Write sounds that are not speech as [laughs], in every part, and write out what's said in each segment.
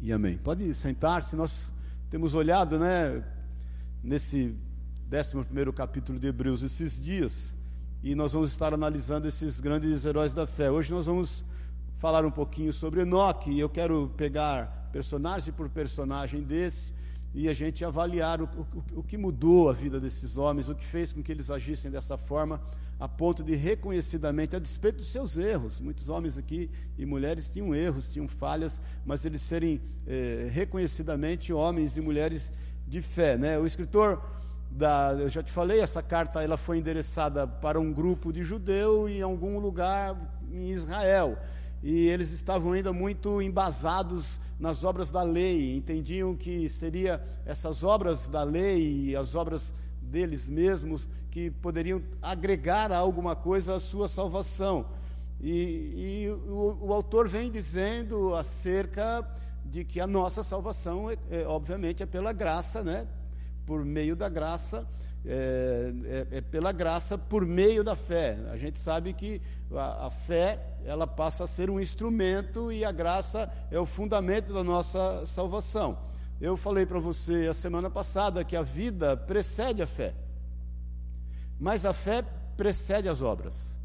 E amém. Pode sentar-se, nós temos olhado, né, nesse 11 capítulo de Hebreus esses dias, e nós vamos estar analisando esses grandes heróis da fé. Hoje nós vamos falar um pouquinho sobre Enoque, e eu quero pegar personagem por personagem desse e a gente avaliar o, o, o que mudou a vida desses homens, o que fez com que eles agissem dessa forma a ponto de reconhecidamente, a despeito dos seus erros, muitos homens aqui e mulheres tinham erros, tinham falhas, mas eles serem eh, reconhecidamente homens e mulheres de fé. Né? O escritor, da, eu já te falei, essa carta ela foi endereçada para um grupo de judeu em algum lugar em Israel. E eles estavam ainda muito embasados nas obras da lei, entendiam que seria essas obras da lei e as obras deles mesmos que poderiam agregar alguma coisa à sua salvação. E, e o, o, autor vem dizendo acerca de que a nossa salvação, é, é, obviamente, é pela graça, né? por meio da graça, é, é, é, pela graça por meio da fé. A gente sabe que a, a, fé ela passa a ser um instrumento e a graça é o fundamento da nossa salvação. Eu falei para você a semana passada que a vida precede a fé, mas a fé precede as obras.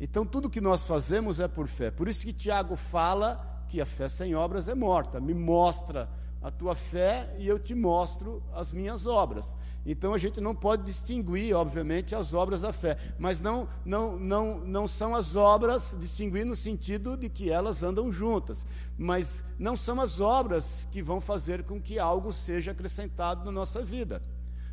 Então tudo que nós fazemos é por fé. Por isso que Tiago fala que a fé sem obras é morta. Me mostra a tua fé e eu te mostro as minhas obras. Então a gente não pode distinguir, obviamente, as obras da fé, mas não, não, não, não são as obras distinguir no sentido de que elas andam juntas, mas não são as obras que vão fazer com que algo seja acrescentado na nossa vida.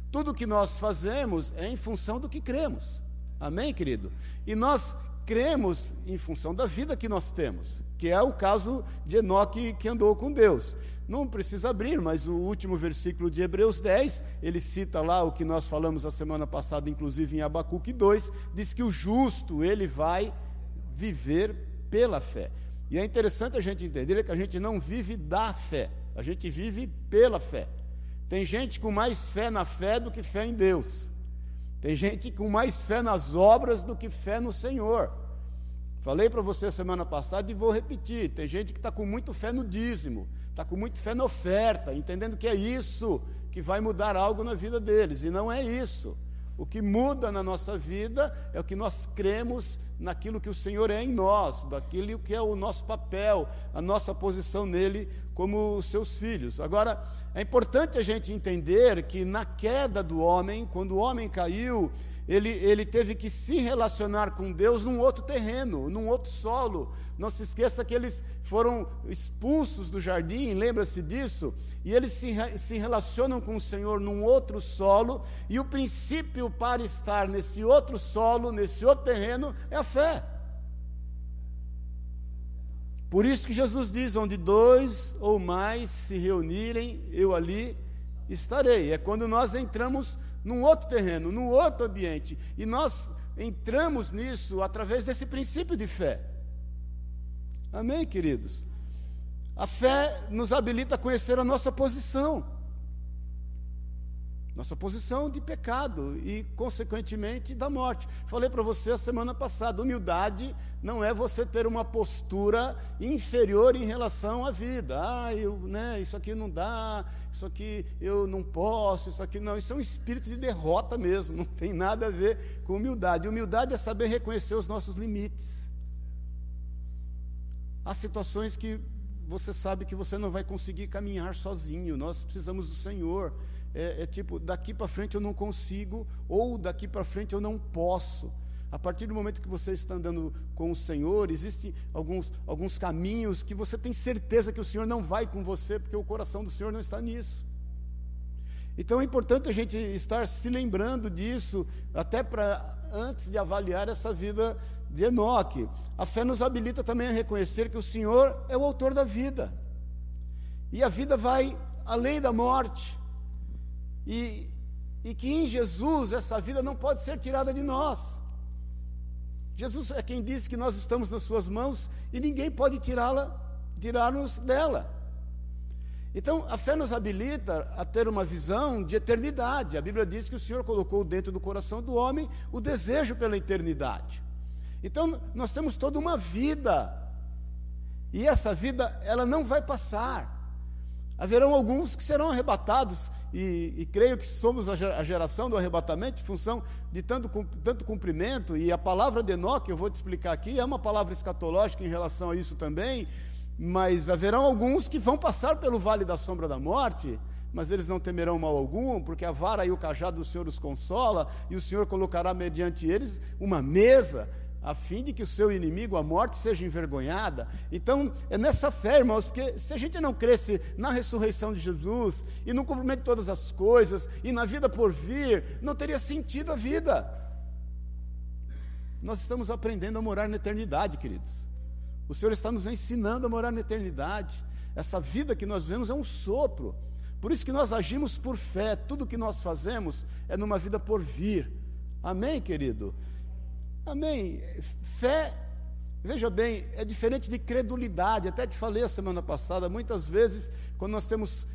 Tudo que nós fazemos é em função do que cremos. Amém, querido? E nós cremos em função da vida que nós temos, que é o caso de Enoque que andou com Deus. Não precisa abrir, mas o último versículo de Hebreus 10, ele cita lá o que nós falamos a semana passada, inclusive em Abacuque 2, diz que o justo, ele vai viver pela fé. E é interessante a gente entender que a gente não vive da fé, a gente vive pela fé. Tem gente com mais fé na fé do que fé em Deus. Tem gente com mais fé nas obras do que fé no Senhor. Falei para você semana passada e vou repetir: tem gente que está com muito fé no dízimo, está com muito fé na oferta, entendendo que é isso que vai mudar algo na vida deles, e não é isso. O que muda na nossa vida é o que nós cremos naquilo que o Senhor é em nós, daquilo que é o nosso papel, a nossa posição nele como seus filhos. Agora, é importante a gente entender que na queda do homem, quando o homem caiu, ele, ele teve que se relacionar com Deus num outro terreno, num outro solo. Não se esqueça que eles foram expulsos do jardim, lembra-se disso? E eles se, se relacionam com o Senhor num outro solo, e o princípio para estar nesse outro solo, nesse outro terreno, é a fé. Por isso que Jesus diz: onde dois ou mais se reunirem, eu ali estarei. É quando nós entramos num outro terreno, num outro ambiente. E nós entramos nisso através desse princípio de fé. Amém, queridos? A fé nos habilita a conhecer a nossa posição. Nossa posição de pecado e, consequentemente, da morte. Falei para você a semana passada: humildade não é você ter uma postura inferior em relação à vida. Ah, eu, né, isso aqui não dá, isso aqui eu não posso, isso aqui não. Isso é um espírito de derrota mesmo, [laughs] não tem nada a ver com humildade. Humildade é saber reconhecer os nossos limites. Há situações que você sabe que você não vai conseguir caminhar sozinho, nós precisamos do Senhor é, é tipo, daqui para frente eu não consigo, ou daqui para frente eu não posso. A partir do momento que você está andando com o Senhor, existem alguns, alguns caminhos que você tem certeza que o Senhor não vai com você, porque o coração do Senhor não está nisso. Então é importante a gente estar se lembrando disso, até para antes de avaliar essa vida de Enoque. A fé nos habilita também a reconhecer que o Senhor é o autor da vida. E a vida vai além da morte. E, e que em Jesus essa vida não pode ser tirada de nós. Jesus é quem disse que nós estamos nas suas mãos e ninguém pode tirá-la, tirar-nos dela. Então, a fé nos habilita a ter uma visão de eternidade. A Bíblia diz que o Senhor colocou dentro do coração do homem o desejo pela eternidade. Então, nós temos toda uma vida. E essa vida, ela não vai passar. Haverão alguns que serão arrebatados, e, e creio que somos a geração do arrebatamento, em função de tanto, tanto cumprimento, e a palavra de Enoque, eu vou te explicar aqui, é uma palavra escatológica em relação a isso também, mas haverão alguns que vão passar pelo vale da sombra da morte, mas eles não temerão mal algum, porque a vara e o cajado do Senhor os consola, e o Senhor colocará mediante eles uma mesa a fim de que o seu inimigo, a morte, seja envergonhada. Então, é nessa fé, irmãos, porque se a gente não cresce na ressurreição de Jesus, e no cumprimento de todas as coisas, e na vida por vir, não teria sentido a vida. Nós estamos aprendendo a morar na eternidade, queridos. O Senhor está nos ensinando a morar na eternidade. Essa vida que nós vemos é um sopro. Por isso que nós agimos por fé. Tudo que nós fazemos é numa vida por vir. Amém, querido? Amém. Fé, veja bem, é diferente de credulidade. Até te falei a semana passada, muitas vezes, quando nós temos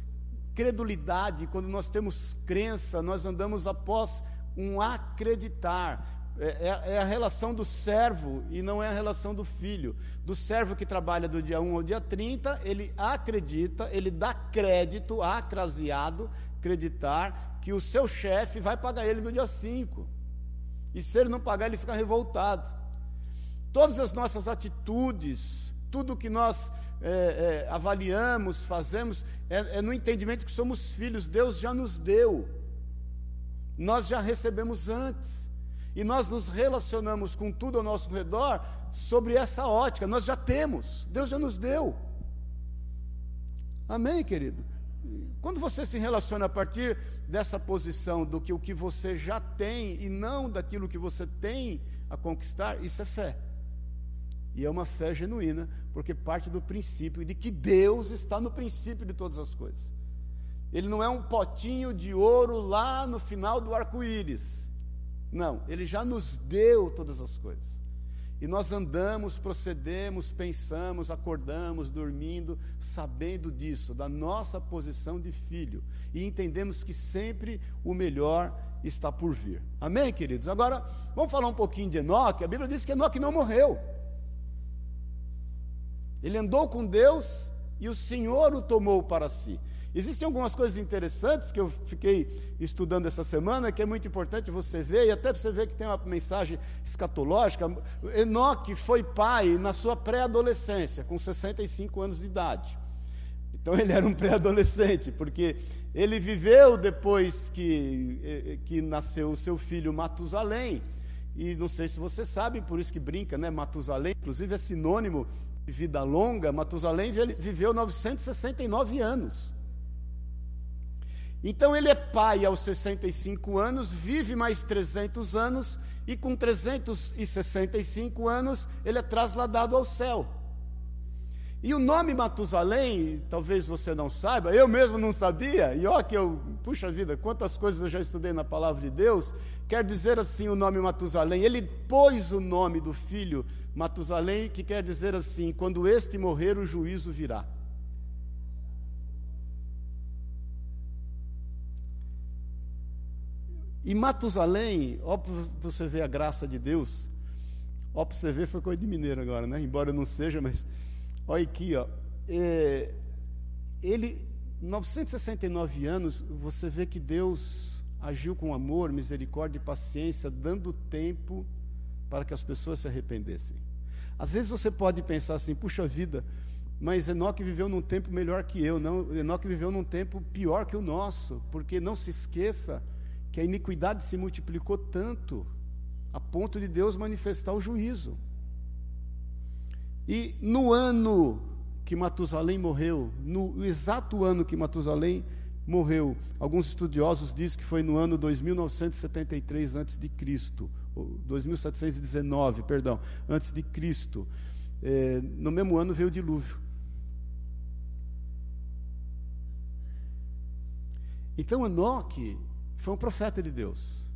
credulidade, quando nós temos crença, nós andamos após um acreditar. É, é, é, a relação do servo e não é a relação do filho. Do servo que trabalha do dia 1 ao dia 30, ele acredita, ele dá crédito, acraseado, acreditar, que o seu chefe vai pagar ele no dia 5. E se ele não pagar, ele fica revoltado. Todas as nossas atitudes, tudo que nós é, é, avaliamos, fazemos, é, é no entendimento que somos filhos, Deus já nos deu. Nós já recebemos antes. E nós nos relacionamos com tudo ao nosso redor sobre essa ótica. Nós já temos, Deus já nos deu. Amém, querido? Quando você se relaciona a partir dessa posição do que o que você já tem e não daquilo que você tem a conquistar, isso é fé. E é uma fé genuína, porque parte do princípio de que Deus está no princípio de todas as coisas. Ele não é um potinho de ouro lá no final do arco-íris. Não, ele já nos deu todas as coisas. E nós andamos, procedemos, pensamos, acordamos, dormindo, sabendo disso, da nossa posição de filho. E entendemos que sempre o melhor está por vir. Amém, queridos? Agora, vamos falar um pouquinho de Enoque. A Bíblia diz que Enoque não morreu. Ele andou com Deus e o Senhor o tomou para si. Existem algumas coisas interessantes que eu fiquei estudando essa semana, que é muito importante você ver, e até você ver que tem uma mensagem escatológica. Enoque foi pai na sua pré-adolescência, com 65 anos de idade. Então ele era um pré-adolescente, porque ele viveu depois que, eh, que nasceu o seu filho Matusalém, e não sei se você sabe, por isso que brinca, né? Matusalém, inclusive é sinônimo de vida longa. Matusalém viveu 969 anos. Então ele é pai aos 65 anos, vive mais 300 anos e com 365 anos ele é trasladado ao céu. E o nome Matusalém, talvez você não saiba, eu mesmo não sabia, e ó que eu, puxa vida, quantas coisas eu já estudei na palavra de Deus, quer dizer assim o nome Matusalém, ele pôs o nome do filho Matusalém, que quer dizer assim, quando este morrer o juízo virá. E Matusalém, ó para você ver a graça de Deus, ó para você ver, foi coisa de mineiro agora, né? Embora não seja, mas olha aqui, ó. É, ele, 969 anos, você vê que Deus agiu com amor, misericórdia e paciência, dando tempo para que as pessoas se arrependessem. Às vezes você pode pensar assim, puxa vida, mas Enoque viveu num tempo melhor que eu, não, Enoque viveu num tempo pior que o nosso, porque não se esqueça que a iniquidade se multiplicou tanto a ponto de Deus manifestar o juízo. E no ano que Matusalém morreu, no exato ano que Matusalém morreu, alguns estudiosos dizem que foi no ano 2973 antes de Cristo, 2719, perdão, antes de Cristo. É, no mesmo ano veio o dilúvio. Então Enoque foi um profeta de Deus,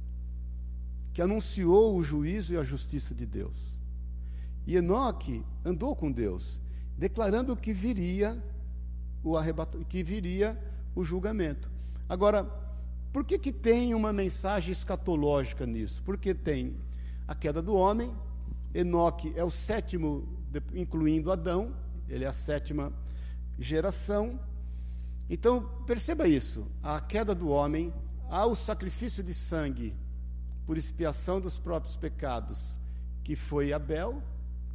que anunciou o juízo e a justiça de Deus. E Enoque andou com Deus, declarando que viria o arrebatamento, que viria o julgamento. Agora, por que, que tem uma mensagem escatológica nisso? Porque tem a queda do homem, Enoque é o sétimo, incluindo Adão, ele é a sétima geração. Então, perceba isso: a queda do homem, ao sacrifício de sangue por expiação dos próprios pecados, que foi Abel,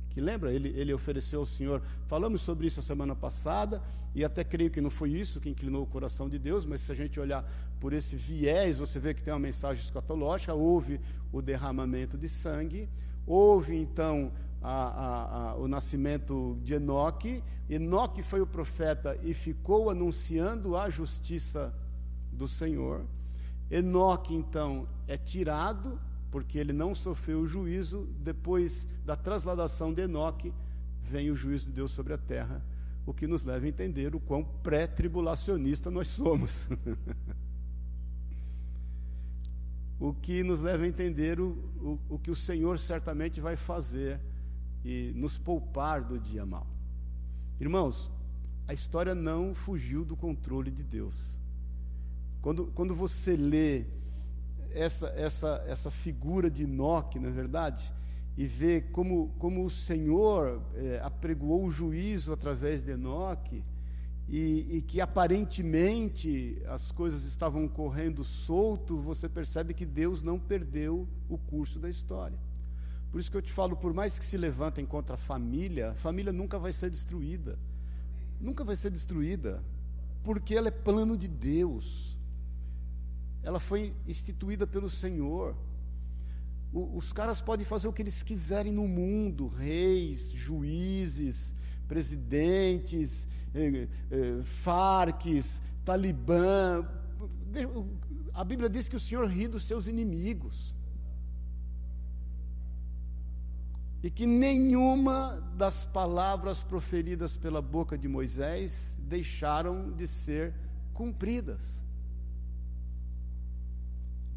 que lembra, ele, ele ofereceu ao Senhor. Falamos sobre isso a semana passada, e até creio que não foi isso que inclinou o coração de Deus, mas se a gente olhar por esse viés, você vê que tem uma mensagem escatológica: houve o derramamento de sangue, houve então a, a, a, o nascimento de Enoque. Enoque foi o profeta e ficou anunciando a justiça do Senhor. Enoque, então, é tirado porque ele não sofreu o juízo, depois da transladação de Enoque, vem o juízo de Deus sobre a terra, o que nos leva a entender o quão pré-tribulacionista nós somos. [laughs] o que nos leva a entender o, o, o que o Senhor certamente vai fazer e nos poupar do dia mal. Irmãos, a história não fugiu do controle de Deus. Quando, quando você lê essa, essa, essa figura de Enoque, na é verdade, e ver como, como o Senhor é, apregoou o juízo através de Enoque, e, e, que aparentemente as coisas estavam correndo solto, você percebe que Deus não perdeu o curso da história. Por isso que eu te falo, por mais que se levantem contra a família, a família nunca vai ser destruída. Nunca vai ser destruída, porque ela é plano de Deus ela foi instituída pelo Senhor. O, os caras podem fazer o que eles quiserem no mundo reis, juízes, presidentes, eh, eh, farques, talibã. A Bíblia diz que o Senhor ri dos seus inimigos. E que nenhuma das palavras proferidas pela boca de Moisés deixaram de ser cumpridas.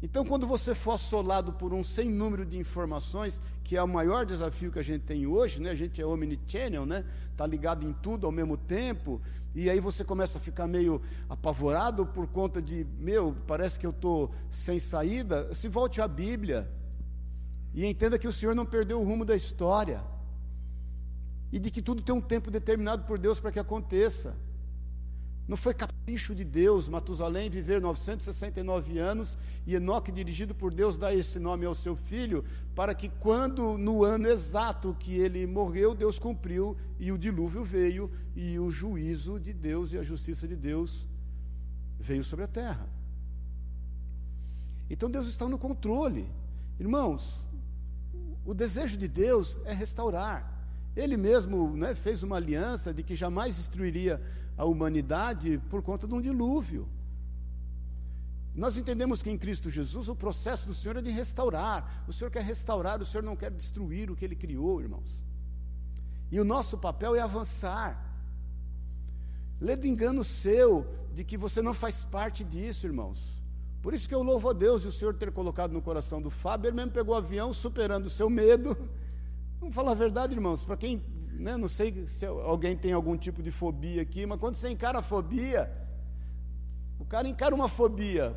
Então, quando você for assolado por um sem número de informações, que é o maior desafio que a gente tem hoje, né? A gente é omnichannel, né? Tá ligado em tudo ao mesmo tempo, e aí você começa a ficar meio apavorado por conta de, meu, parece que eu estou sem saída. Se volte à Bíblia e entenda que o Senhor não perdeu o rumo da história e de que tudo tem um tempo determinado por Deus para que aconteça. Não foi capricho de Deus Matusalém viver 969 anos e Enoque, dirigido por Deus, dar esse nome ao seu filho, para que quando, no ano exato que ele morreu, Deus cumpriu e o dilúvio veio e o juízo de Deus e a justiça de Deus veio sobre a terra. Então Deus está no controle. Irmãos, o desejo de Deus é restaurar. Ele mesmo né, fez uma aliança de que jamais destruiria a humanidade por conta de um dilúvio. Nós entendemos que em Cristo Jesus o processo do Senhor é de restaurar. O Senhor quer restaurar, o Senhor não quer destruir o que Ele criou, irmãos. E o nosso papel é avançar. Lê do engano seu de que você não faz parte disso, irmãos. Por isso que eu louvo a Deus e o Senhor ter colocado no coração do Fábio, ele mesmo pegou o avião superando o seu medo. [laughs] Vamos falar a verdade, irmãos, para quem né, não sei se alguém tem algum tipo de fobia aqui, mas quando você encara a fobia, o cara encara uma fobia,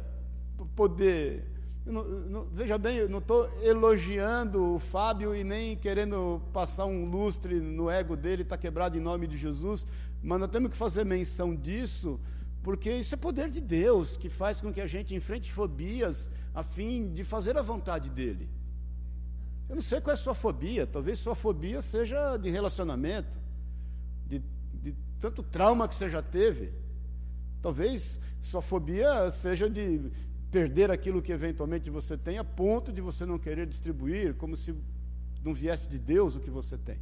poder. Não, não, veja bem, eu não estou elogiando o Fábio e nem querendo passar um lustre no ego dele, está quebrado em nome de Jesus, mas nós temos que fazer menção disso, porque isso é poder de Deus que faz com que a gente enfrente fobias a fim de fazer a vontade dele. Eu não sei qual é a sua fobia, talvez sua fobia seja de relacionamento, de, de tanto trauma que você já teve. Talvez sua fobia seja de perder aquilo que eventualmente você tem, a ponto de você não querer distribuir, como se não viesse de Deus o que você tem.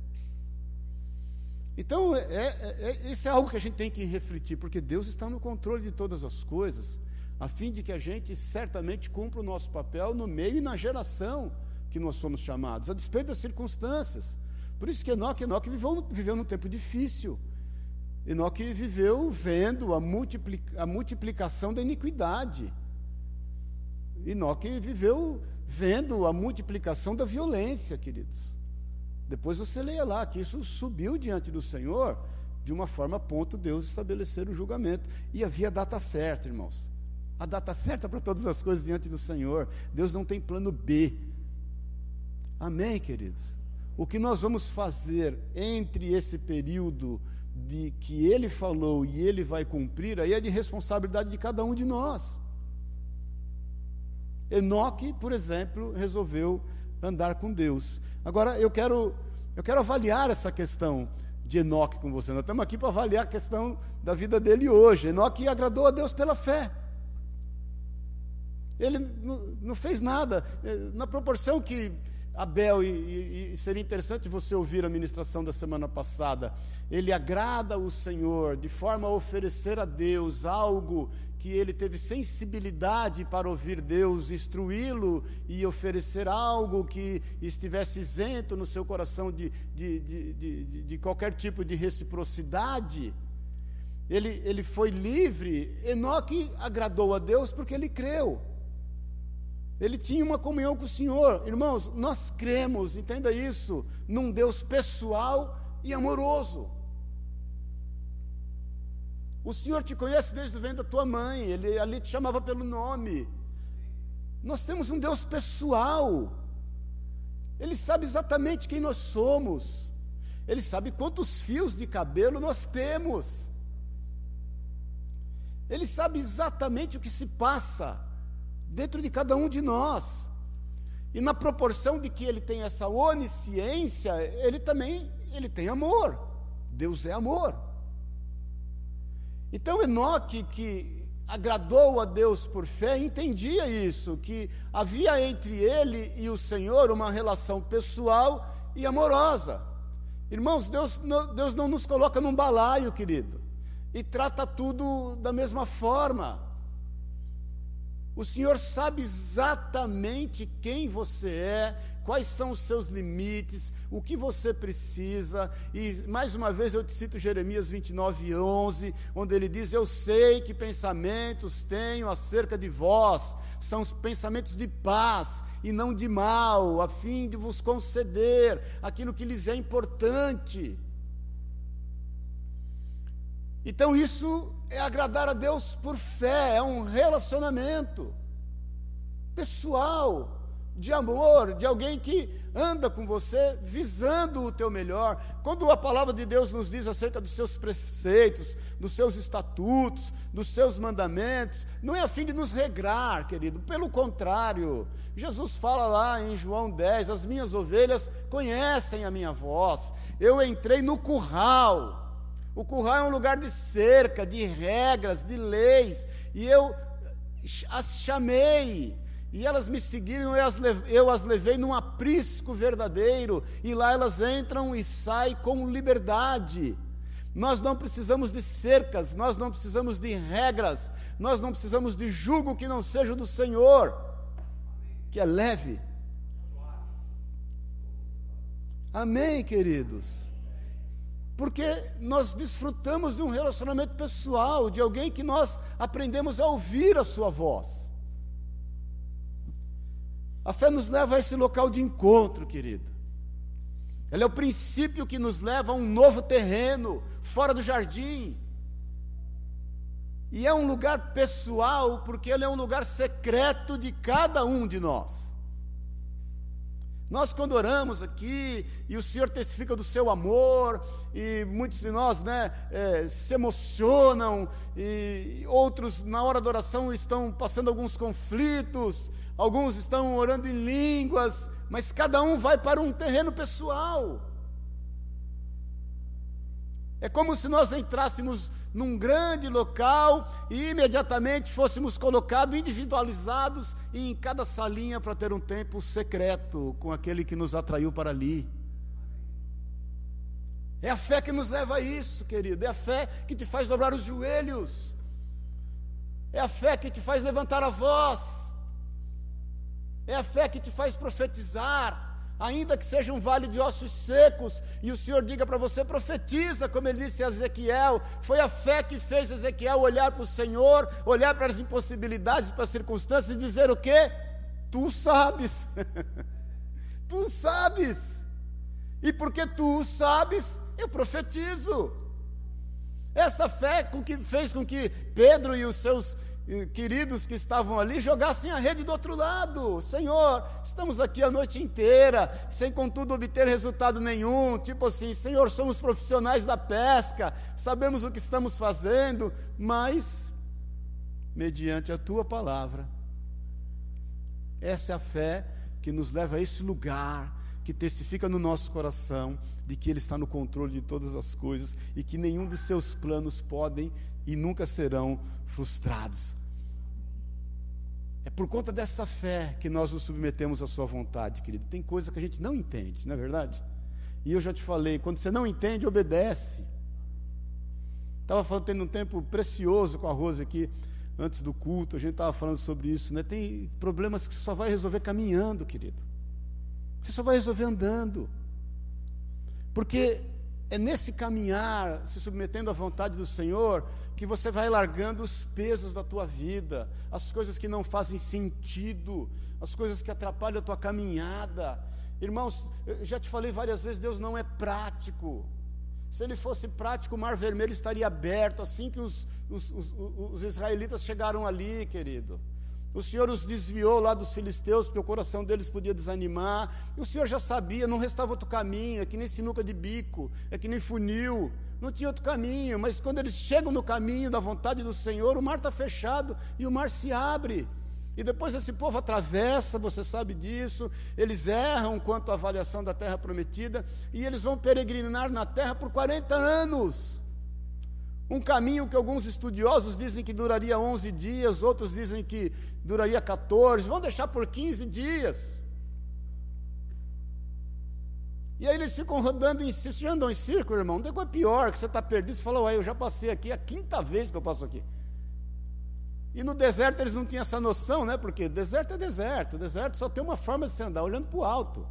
Então, é, é, é, isso é algo que a gente tem que refletir, porque Deus está no controle de todas as coisas, a fim de que a gente certamente cumpra o nosso papel no meio e na geração que nós somos chamados, a despeito das circunstâncias. Por isso que Enoque, Enoque viveu, viveu num tempo difícil. Enoque viveu vendo a, multiplica, a multiplicação da iniquidade. Enoque viveu vendo a multiplicação da violência, queridos. Depois você leia lá que isso subiu diante do Senhor de uma forma a ponto Deus estabelecer o julgamento. E havia data certa, irmãos. A data certa para todas as coisas diante do Senhor. Deus não tem plano B. Amém, queridos? O que nós vamos fazer entre esse período de que ele falou e ele vai cumprir, aí é de responsabilidade de cada um de nós. Enoque, por exemplo, resolveu andar com Deus. Agora eu quero eu quero avaliar essa questão de Enoque com você. Nós estamos aqui para avaliar a questão da vida dele hoje. Enoque agradou a Deus pela fé. Ele não, não fez nada. Na proporção que Abel, e, e, seria interessante você ouvir a ministração da semana passada, ele agrada o Senhor de forma a oferecer a Deus algo que ele teve sensibilidade para ouvir Deus, instruí-lo e oferecer algo que estivesse isento no seu coração de, de, de, de qualquer tipo de reciprocidade. Ele, ele foi livre. Enoque agradou a Deus porque ele creu. Ele tinha uma comunhão com o Senhor. Irmãos, nós cremos, entenda isso, num Deus pessoal e amoroso. O Senhor te conhece desde o ventre da tua mãe, ele ali te chamava pelo nome. Nós temos um Deus pessoal. Ele sabe exatamente quem nós somos. Ele sabe quantos fios de cabelo nós temos. Ele sabe exatamente o que se passa dentro de cada um de nós. E na proporção de que ele tem essa onisciência, ele também ele tem amor. Deus é amor. Então Enoque, que agradou a Deus por fé, entendia isso, que havia entre ele e o Senhor uma relação pessoal e amorosa. Irmãos, Deus não, Deus não nos coloca num balaio, querido, e trata tudo da mesma forma. O Senhor sabe exatamente quem você é, quais são os seus limites, o que você precisa. E mais uma vez eu te cito Jeremias 29, 11, onde ele diz: Eu sei que pensamentos tenho acerca de vós, são os pensamentos de paz e não de mal, a fim de vos conceder aquilo que lhes é importante. Então isso é agradar a Deus por fé, é um relacionamento pessoal, de amor, de alguém que anda com você visando o teu melhor. Quando a palavra de Deus nos diz acerca dos seus preceitos, dos seus estatutos, dos seus mandamentos, não é a fim de nos regrar, querido, pelo contrário. Jesus fala lá em João 10: As minhas ovelhas conhecem a minha voz, eu entrei no curral. O curral é um lugar de cerca, de regras, de leis, e eu as chamei, e elas me seguiram, eu as, levei, eu as levei num aprisco verdadeiro, e lá elas entram e saem com liberdade. Nós não precisamos de cercas, nós não precisamos de regras, nós não precisamos de jugo que não seja do Senhor, que é leve. Amém, queridos? Porque nós desfrutamos de um relacionamento pessoal, de alguém que nós aprendemos a ouvir a sua voz. A fé nos leva a esse local de encontro, querido. Ela é o princípio que nos leva a um novo terreno, fora do jardim. E é um lugar pessoal, porque ele é um lugar secreto de cada um de nós. Nós, quando oramos aqui, e o Senhor testifica do seu amor, e muitos de nós né, é, se emocionam, e outros, na hora da oração, estão passando alguns conflitos, alguns estão orando em línguas, mas cada um vai para um terreno pessoal. É como se nós entrássemos num grande local e imediatamente fôssemos colocados individualizados em cada salinha para ter um tempo secreto com aquele que nos atraiu para ali. É a fé que nos leva a isso, querido. É a fé que te faz dobrar os joelhos. É a fé que te faz levantar a voz. É a fé que te faz profetizar ainda que seja um vale de ossos secos, e o Senhor diga para você, profetiza, como ele disse a Ezequiel, foi a fé que fez Ezequiel olhar para o Senhor, olhar para as impossibilidades, para as circunstâncias e dizer o quê? Tu sabes, [laughs] tu sabes, e porque tu sabes, eu profetizo. Essa fé com que fez com que Pedro e os seus queridos que estavam ali jogassem a rede do outro lado. Senhor, estamos aqui a noite inteira, sem contudo obter resultado nenhum. Tipo assim, Senhor, somos profissionais da pesca, sabemos o que estamos fazendo, mas mediante a tua palavra. Essa é a fé que nos leva a esse lugar, que testifica no nosso coração de que Ele está no controle de todas as coisas e que nenhum dos seus planos podem e nunca serão frustrados. É por conta dessa fé que nós nos submetemos à Sua vontade, querido. Tem coisa que a gente não entende, não é verdade? E eu já te falei, quando você não entende, obedece. Estava falando, tendo um tempo precioso com a Rose aqui antes do culto, a gente estava falando sobre isso, né? Tem problemas que só vai resolver caminhando, querido. Você só vai resolver andando. Porque é nesse caminhar, se submetendo à vontade do Senhor, que você vai largando os pesos da tua vida, as coisas que não fazem sentido, as coisas que atrapalham a tua caminhada. Irmãos, eu já te falei várias vezes, Deus não é prático. Se ele fosse prático, o mar vermelho estaria aberto assim que os, os, os, os israelitas chegaram ali, querido. O Senhor os desviou lá dos filisteus, porque o coração deles podia desanimar. O Senhor já sabia, não restava outro caminho, é que nem sinuca de bico, é que nem funil, não tinha outro caminho. Mas quando eles chegam no caminho da vontade do Senhor, o mar está fechado e o mar se abre. E depois esse povo atravessa, você sabe disso, eles erram quanto à avaliação da terra prometida, e eles vão peregrinar na terra por 40 anos. Um caminho que alguns estudiosos dizem que duraria 11 dias, outros dizem que duraria 14, vão deixar por 15 dias. E aí eles ficam rodando em círculo, você andam em círculo, irmão, não é pior, que você está perdido, você fala, ué, eu já passei aqui, é a quinta vez que eu passo aqui. E no deserto eles não tinham essa noção, né? Porque deserto é deserto. Deserto só tem uma forma de você andar, olhando para o alto.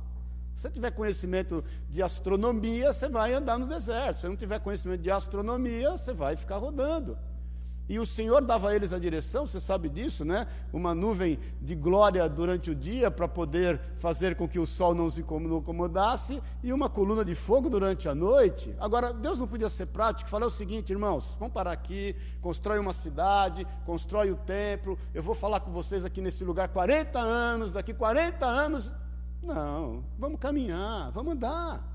Se você tiver conhecimento de astronomia, você vai andar no deserto. Se não tiver conhecimento de astronomia, você vai ficar rodando. E o Senhor dava a eles a direção, você sabe disso, né? Uma nuvem de glória durante o dia para poder fazer com que o sol não se incomodasse e uma coluna de fogo durante a noite. Agora, Deus não podia ser prático, falar o seguinte, irmãos, vamos parar aqui, constrói uma cidade, constrói o templo, eu vou falar com vocês aqui nesse lugar 40 anos, daqui 40 anos. Não, vamos caminhar, vamos andar.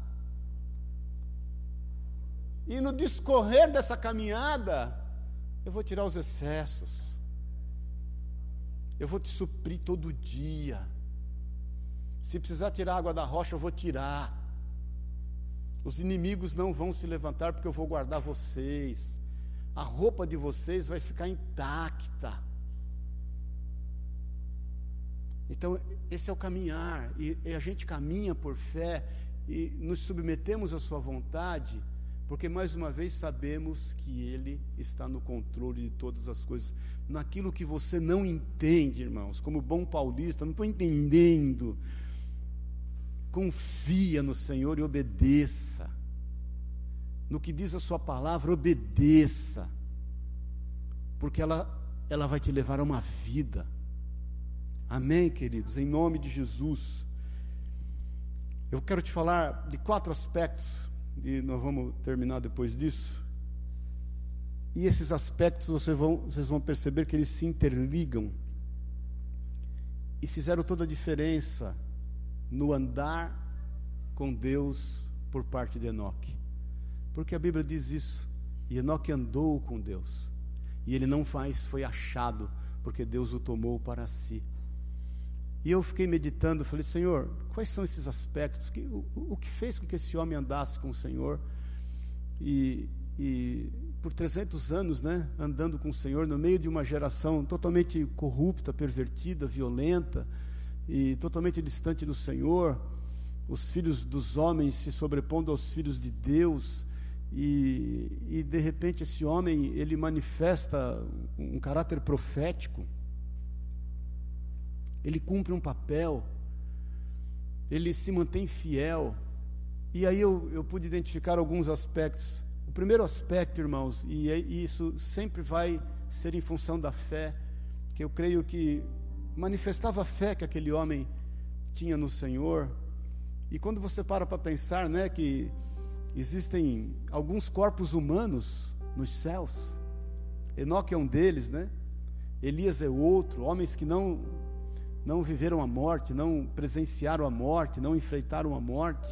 E no discorrer dessa caminhada, eu vou tirar os excessos. Eu vou te suprir todo dia. Se precisar tirar água da rocha, eu vou tirar. Os inimigos não vão se levantar porque eu vou guardar vocês. A roupa de vocês vai ficar intacta. Então, esse é o caminhar. E, e a gente caminha por fé e nos submetemos à Sua vontade porque mais uma vez sabemos que Ele está no controle de todas as coisas. Naquilo que você não entende, irmãos, como bom paulista, não estou entendendo. Confia no Senhor e obedeça. No que diz a Sua palavra, obedeça. Porque ela, ela vai te levar a uma vida. Amém, queridos? Em nome de Jesus. Eu quero te falar de quatro aspectos e nós vamos terminar depois disso. E esses aspectos vocês vão, vocês vão perceber que eles se interligam e fizeram toda a diferença no andar com Deus por parte de Enoque. Porque a Bíblia diz isso. E Enoque andou com Deus. E ele não faz, foi achado, porque Deus o tomou para si. E eu fiquei meditando, falei, Senhor, quais são esses aspectos? Que, o, o que fez com que esse homem andasse com o Senhor? E, e por 300 anos, né, andando com o Senhor, no meio de uma geração totalmente corrupta, pervertida, violenta e totalmente distante do Senhor, os filhos dos homens se sobrepondo aos filhos de Deus, e, e de repente esse homem ele manifesta um caráter profético ele cumpre um papel, ele se mantém fiel. E aí eu, eu pude identificar alguns aspectos. O primeiro aspecto, irmãos, e, é, e isso sempre vai ser em função da fé, que eu creio que manifestava a fé que aquele homem tinha no Senhor. E quando você para para pensar, né, que existem alguns corpos humanos nos céus. Enoque é um deles, né? Elias é outro, homens que não não viveram a morte, não presenciaram a morte, não enfrentaram a morte.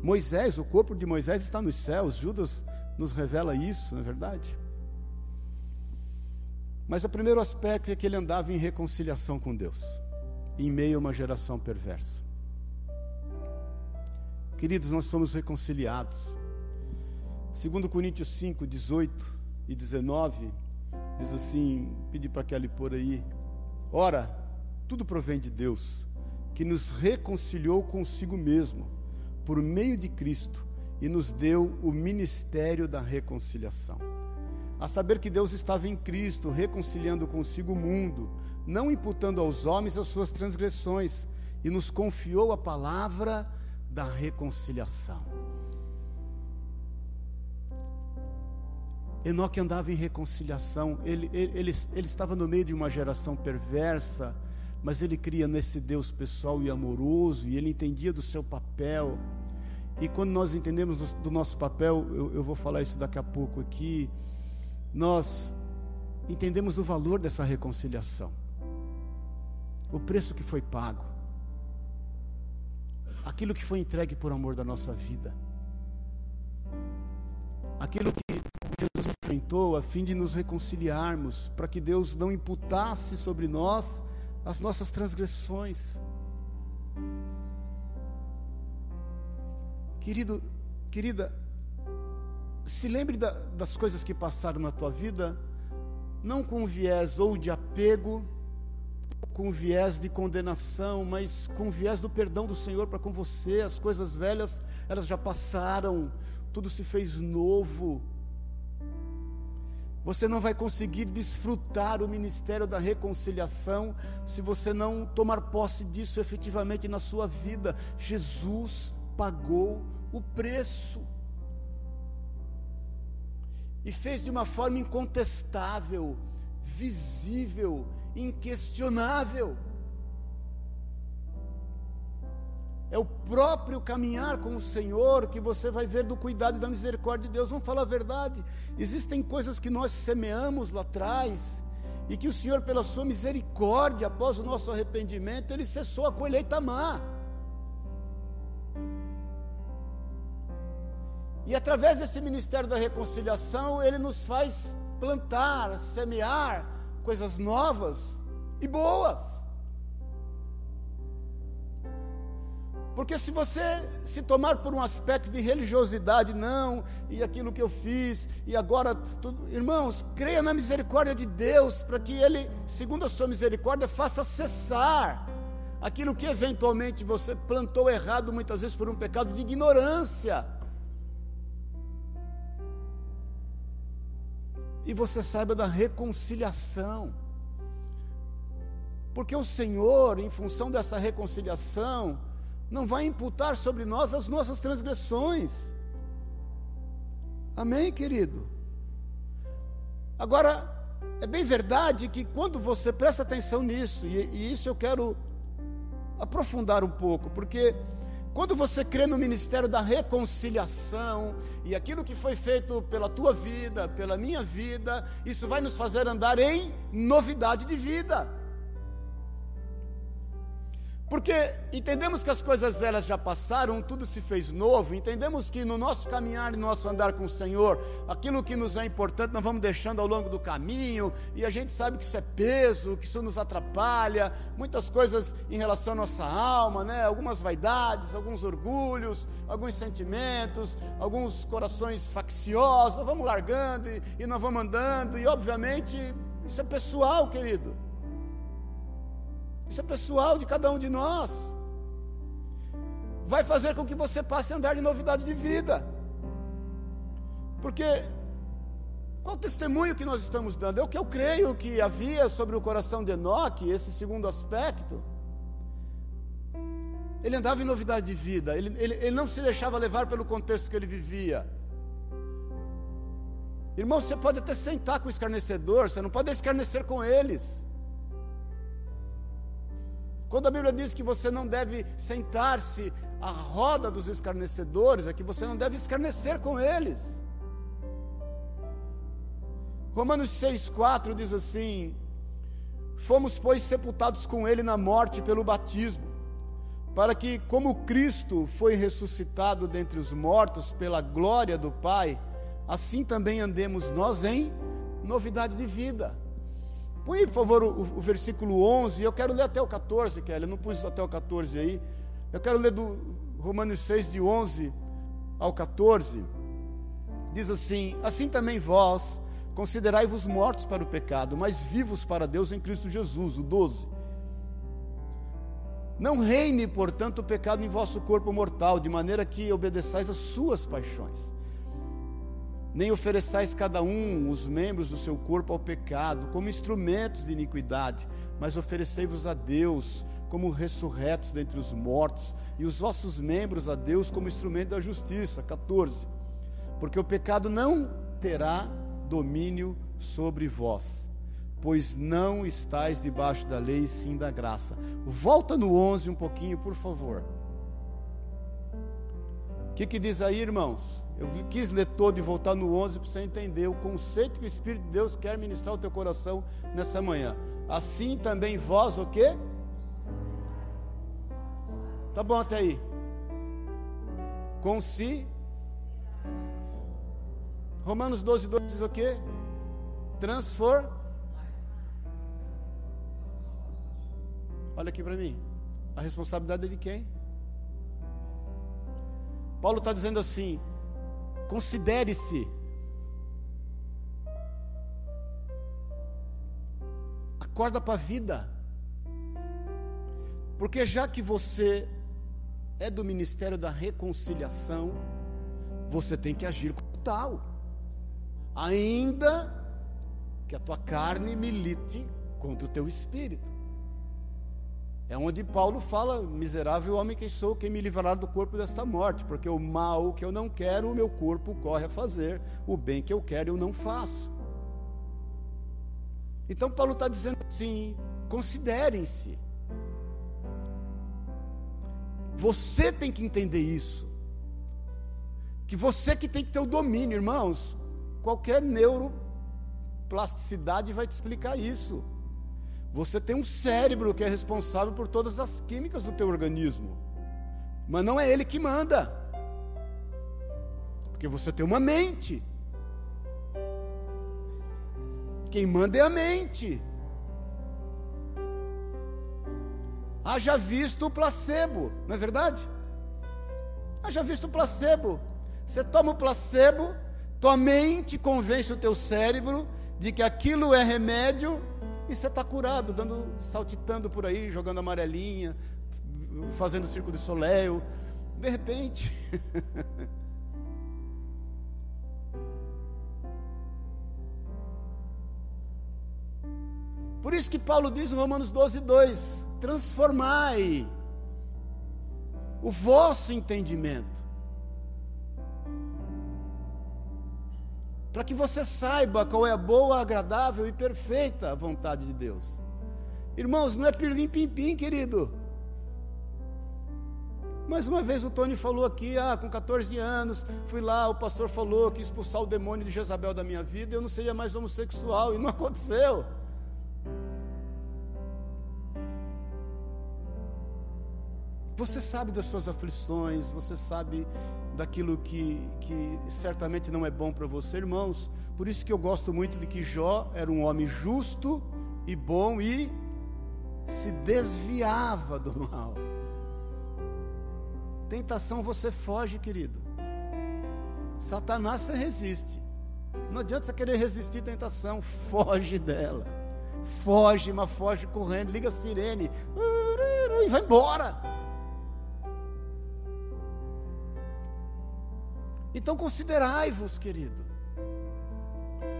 Moisés, o corpo de Moisés está nos céus, Judas nos revela isso, não é verdade? Mas o primeiro aspecto é que ele andava em reconciliação com Deus, em meio a uma geração perversa. Queridos, nós somos reconciliados. Segundo Coríntios 5, 18 e 19, diz assim, pedi para Kelly pôr aí. Ora, tudo provém de Deus, que nos reconciliou consigo mesmo, por meio de Cristo, e nos deu o ministério da reconciliação. A saber que Deus estava em Cristo, reconciliando consigo o mundo, não imputando aos homens as suas transgressões, e nos confiou a palavra da reconciliação. Enoque andava em reconciliação, ele, ele, ele, ele estava no meio de uma geração perversa, mas ele cria nesse Deus pessoal e amoroso, e ele entendia do seu papel. E quando nós entendemos do, do nosso papel, eu, eu vou falar isso daqui a pouco aqui, nós entendemos o valor dessa reconciliação, o preço que foi pago, aquilo que foi entregue por amor da nossa vida, aquilo que Jesus enfrentou a fim de nos reconciliarmos, para que Deus não imputasse sobre nós as nossas transgressões. Querido, querida, se lembre da, das coisas que passaram na tua vida, não com viés ou de apego, com viés de condenação, mas com viés do perdão do Senhor para com você. As coisas velhas, elas já passaram, tudo se fez novo. Você não vai conseguir desfrutar o ministério da reconciliação se você não tomar posse disso efetivamente na sua vida. Jesus pagou o preço e fez de uma forma incontestável, visível, inquestionável. É o próprio caminhar com o Senhor que você vai ver do cuidado e da misericórdia de Deus. Vamos falar a verdade. Existem coisas que nós semeamos lá atrás e que o Senhor, pela sua misericórdia, após o nosso arrependimento, ele cessou a colheita má. E através desse ministério da reconciliação, ele nos faz plantar, semear coisas novas e boas. Porque se você se tomar por um aspecto de religiosidade, não, e aquilo que eu fiz, e agora tudo, irmãos, creia na misericórdia de Deus, para que Ele, segundo a sua misericórdia, faça cessar aquilo que eventualmente você plantou errado, muitas vezes por um pecado de ignorância. E você saiba da reconciliação. Porque o Senhor, em função dessa reconciliação, não vai imputar sobre nós as nossas transgressões. Amém, querido? Agora, é bem verdade que quando você presta atenção nisso, e, e isso eu quero aprofundar um pouco, porque quando você crê no ministério da reconciliação e aquilo que foi feito pela tua vida, pela minha vida, isso vai nos fazer andar em novidade de vida. Porque entendemos que as coisas velhas já passaram, tudo se fez novo, entendemos que no nosso caminhar e no nosso andar com o Senhor, aquilo que nos é importante nós vamos deixando ao longo do caminho, e a gente sabe que isso é peso, que isso nos atrapalha, muitas coisas em relação à nossa alma, né? algumas vaidades, alguns orgulhos, alguns sentimentos, alguns corações facciosos, nós vamos largando e, e nós vamos andando, e obviamente isso é pessoal, querido. Isso é pessoal de cada um de nós. Vai fazer com que você passe a andar de novidade de vida. Porque qual o testemunho que nós estamos dando? É o que eu creio que havia sobre o coração de Enoque, esse segundo aspecto. Ele andava em novidade de vida, ele, ele, ele não se deixava levar pelo contexto que ele vivia. Irmão, você pode até sentar com o escarnecedor, você não pode escarnecer com eles. Quando a Bíblia diz que você não deve sentar-se à roda dos escarnecedores, é que você não deve escarnecer com eles. Romanos 6,4 diz assim: Fomos, pois, sepultados com Ele na morte pelo batismo, para que, como Cristo foi ressuscitado dentre os mortos pela glória do Pai, assim também andemos nós em novidade de vida. Põe, por favor, o, o, versículo 11, eu quero ler até o 14, Kelly, eu não pus até o 14 aí. Eu quero ler do Romanos 6, de 11 ao 14. Diz assim: Assim também vós, considerai-vos mortos para o pecado, mas vivos para Deus em Cristo Jesus. O 12. Não reine, portanto, o pecado em vosso corpo mortal, de maneira que obedeçais às suas paixões nem ofereçais cada um os membros do seu corpo ao pecado, como instrumentos de iniquidade, mas oferecei-vos a Deus como ressurretos dentre os mortos, e os vossos membros a Deus como instrumento da justiça. 14. Porque o pecado não terá domínio sobre vós, pois não estáis debaixo da lei, sim da graça. Volta no 11 um pouquinho, por favor. O que, que diz aí, irmãos? Eu quis ler todo e voltar no 11 para você entender o conceito que o Espírito de Deus quer ministrar ao teu coração nessa manhã. Assim também vós o quê? Tá bom até aí. Com si. Romanos 12, 2 diz o quê? Transfor. Olha aqui para mim. A responsabilidade é de quem? Paulo está dizendo assim: Considere-se. Acorda para a vida. Porque já que você é do ministério da reconciliação, você tem que agir como tal. Ainda que a tua carne milite contra o teu espírito. É onde Paulo fala: miserável homem que sou, quem me livrará do corpo desta morte? Porque o mal que eu não quero, o meu corpo corre a fazer, o bem que eu quero, eu não faço. Então, Paulo está dizendo assim: considerem-se. Você tem que entender isso. Que você que tem que ter o domínio, irmãos. Qualquer neuroplasticidade vai te explicar isso. Você tem um cérebro que é responsável por todas as químicas do teu organismo. Mas não é ele que manda. Porque você tem uma mente. Quem manda é a mente. Haja visto o placebo, não é verdade? Haja visto o placebo. Você toma o placebo, tua mente convence o teu cérebro de que aquilo é remédio e você está curado, dando, saltitando por aí, jogando amarelinha, fazendo circo de soleil. De repente. [laughs] Por isso que Paulo diz em Romanos 12, 2: transformai o vosso entendimento. Para que você saiba qual é a boa, agradável e perfeita vontade de Deus. Irmãos, não é pirlim-pim-pim, querido. Mais uma vez o Tony falou aqui, ah, com 14 anos, fui lá, o pastor falou que expulsar o demônio de Jezabel da minha vida, eu não seria mais homossexual, e não [laughs] aconteceu. Você sabe das suas aflições, você sabe daquilo que, que certamente não é bom para você, irmãos. Por isso que eu gosto muito de que Jó era um homem justo e bom e se desviava do mal. Tentação você foge, querido. Satanás você resiste. Não adianta você querer resistir à tentação, foge dela. Foge, mas foge correndo, liga a sirene e vai embora. Então considerai-vos, querido.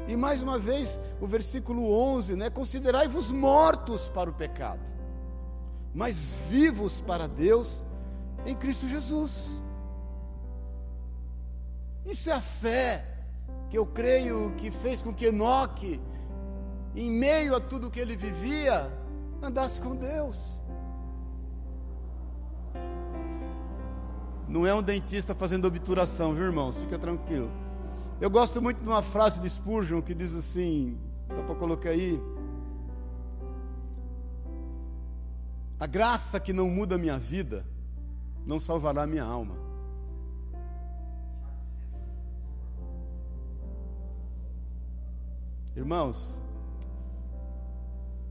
E mais uma vez, o versículo 11, né? Considerai-vos mortos para o pecado, mas vivos para Deus em Cristo Jesus. Isso é a fé que eu creio que fez com que Enoque, em meio a tudo que ele vivia, andasse com Deus. Não é um dentista fazendo obturação, viu, irmãos? Fica tranquilo. Eu gosto muito de uma frase de Spurgeon que diz assim: dá para colocar aí. A graça que não muda a minha vida não salvará a minha alma. Irmãos,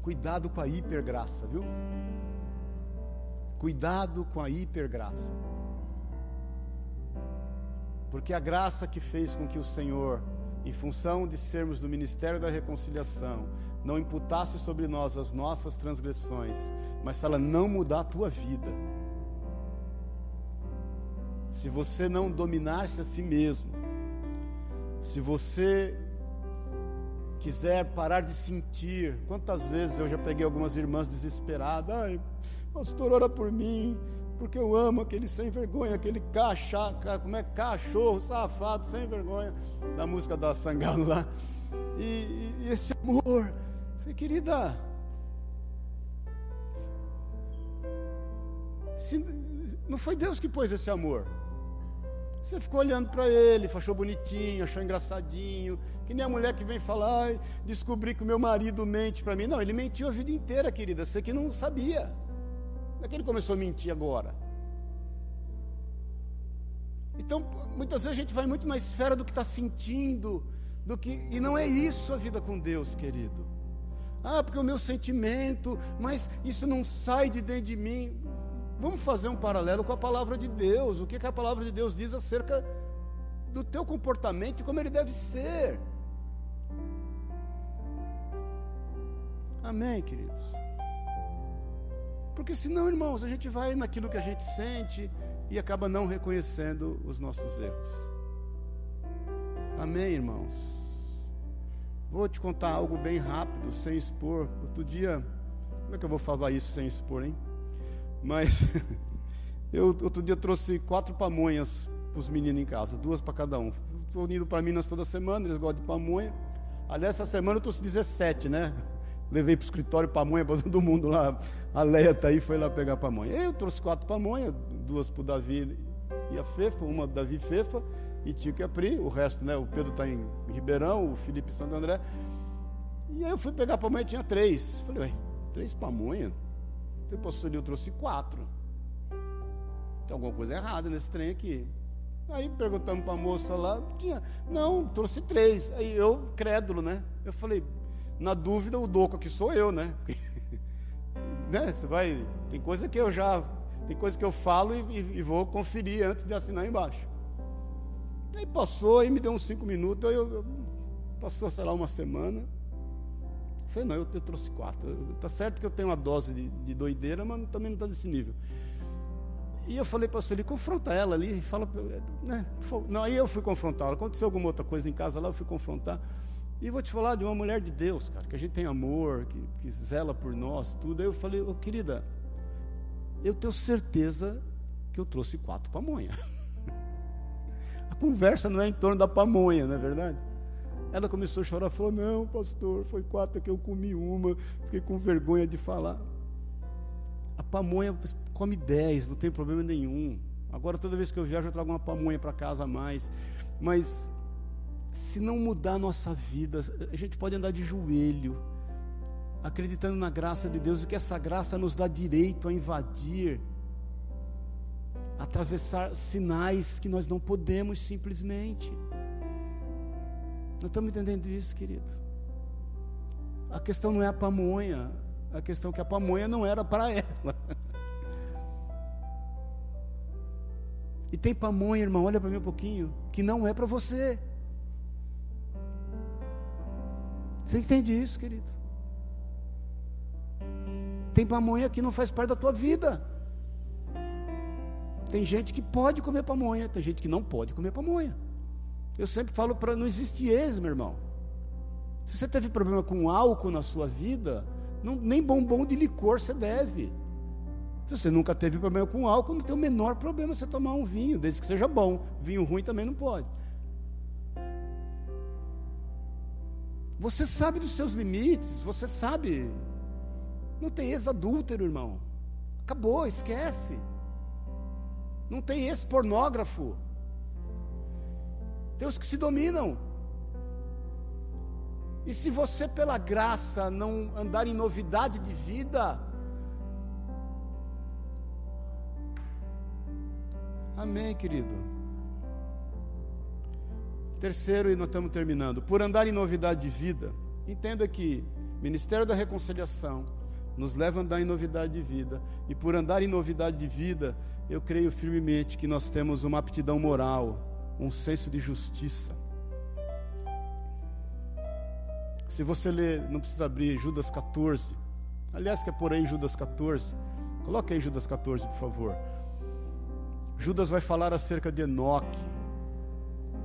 cuidado com a hipergraça, viu? Cuidado com a hipergraça. Porque a graça que fez com que o Senhor, em função de sermos do ministério da reconciliação, não imputasse sobre nós as nossas transgressões, mas se ela não mudar a tua vida, se você não dominar-se a si mesmo, se você quiser parar de sentir, quantas vezes eu já peguei algumas irmãs desesperadas, ai, pastor, ora por mim, porque eu amo aquele sem vergonha, aquele cacha, como é cachorro, safado, sem vergonha, da música da Sangalo lá, e, e esse amor, falei, querida, se, não foi Deus que pôs esse amor, você ficou olhando para ele, achou bonitinho, achou engraçadinho. Que nem a mulher que vem falar, descobri que o meu marido mente para mim. Não, ele mentiu a vida inteira, querida. Você que não sabia. É que ele começou a mentir agora. Então, muitas vezes a gente vai muito na esfera do que está sentindo, do que e não é isso a vida com Deus, querido. Ah, porque o meu sentimento, mas isso não sai de dentro de mim. Vamos fazer um paralelo com a palavra de Deus. O que, que a palavra de Deus diz acerca do teu comportamento e como ele deve ser. Amém, queridos? Porque senão, irmãos, a gente vai naquilo que a gente sente e acaba não reconhecendo os nossos erros. Amém, irmãos? Vou te contar algo bem rápido, sem expor. Outro dia, como é que eu vou falar isso sem expor, hein? Mas [laughs] eu outro dia trouxe quatro pamonhas para os meninos em casa, duas para cada um. Estou indo para Minas toda semana, eles gostam de pamonha. Aliás, essa semana eu trouxe 17, né? Levei para o escritório pamonha para [laughs] todo mundo lá. A Leia está aí, foi lá pegar pamonha. Eu trouxe quatro pamonhas, duas para o Davi e a Fefa, uma Davi e Fefa, e Tico e a Pri. O resto, né? O Pedro está em Ribeirão, o Felipe Santo André. E aí eu fui pegar pamonha, tinha três. Falei, ué, três pamonha? Falei, pastor, eu trouxe quatro. Tem alguma coisa errada nesse trem aqui. Aí perguntamos para a moça lá, tinha, não, trouxe três. Aí eu, crédulo, né? Eu falei, na dúvida, o doco aqui sou eu, né? [laughs] né? Você vai, tem coisa que eu já, tem coisa que eu falo e, e, vou conferir antes de assinar embaixo. Aí passou, aí me deu uns cinco minutos, aí eu, eu passou, sei lá, uma semana. Falei, não, eu, eu trouxe quatro. Está certo que eu tenho uma dose de, de doideira, mas também não está desse nível. E eu falei para a Sueli, confronta ela ali, fala, né? Não, aí eu fui confrontar. Aconteceu alguma outra coisa em casa lá, eu fui confrontar. E vou te falar de uma mulher de Deus, cara, que a gente tem amor, que, que zela por nós, tudo. Aí eu falei, oh, querida, eu tenho certeza que eu trouxe quatro pamonha. [laughs] a conversa não é em torno da pamonha, não é verdade? Ela começou a chorar, falou: Não, pastor, foi quatro que eu comi uma, fiquei com vergonha de falar. A pamonha come dez, não tem problema nenhum. Agora, toda vez que eu viajo, eu trago uma pamonha para casa a mais. Mas, se não mudar a nossa vida, a gente pode andar de joelho, acreditando na graça de Deus e que essa graça nos dá direito a invadir, atravessar sinais que nós não podemos simplesmente. Não estamos entendendo isso, querido. A questão não é a pamonha, a questão é que a pamonha não era para ela. [laughs] E tem pamonha, irmão, olha para mim um pouquinho, que não é para você. Você entende isso, querido? Tem pamonha que não faz parte da tua vida. Tem gente que pode comer pamonha, tem gente que não pode comer pamonha. Eu sempre falo para não existir ex, meu irmão. Se você teve problema com álcool na sua vida, não, nem bombom de licor você deve. Se você nunca teve problema com álcool, não tem o menor problema você tomar um vinho, desde que seja bom. Vinho ruim também não pode. Você sabe dos seus limites, você sabe. Não tem ex-adúltero, irmão. Acabou, esquece. Não tem ex-pornógrafo. Tem os que se dominam. E se você, pela graça, não andar em novidade de vida, Amém, querido. Terceiro, e nós estamos terminando. Por andar em novidade de vida, entenda que Ministério da Reconciliação nos leva a andar em novidade de vida. E por andar em novidade de vida, eu creio firmemente que nós temos uma aptidão moral, um senso de justiça. Se você ler, não precisa abrir Judas 14. Aliás, que é por aí Judas 14. Coloque aí Judas 14, por favor. Judas vai falar acerca de Enoque.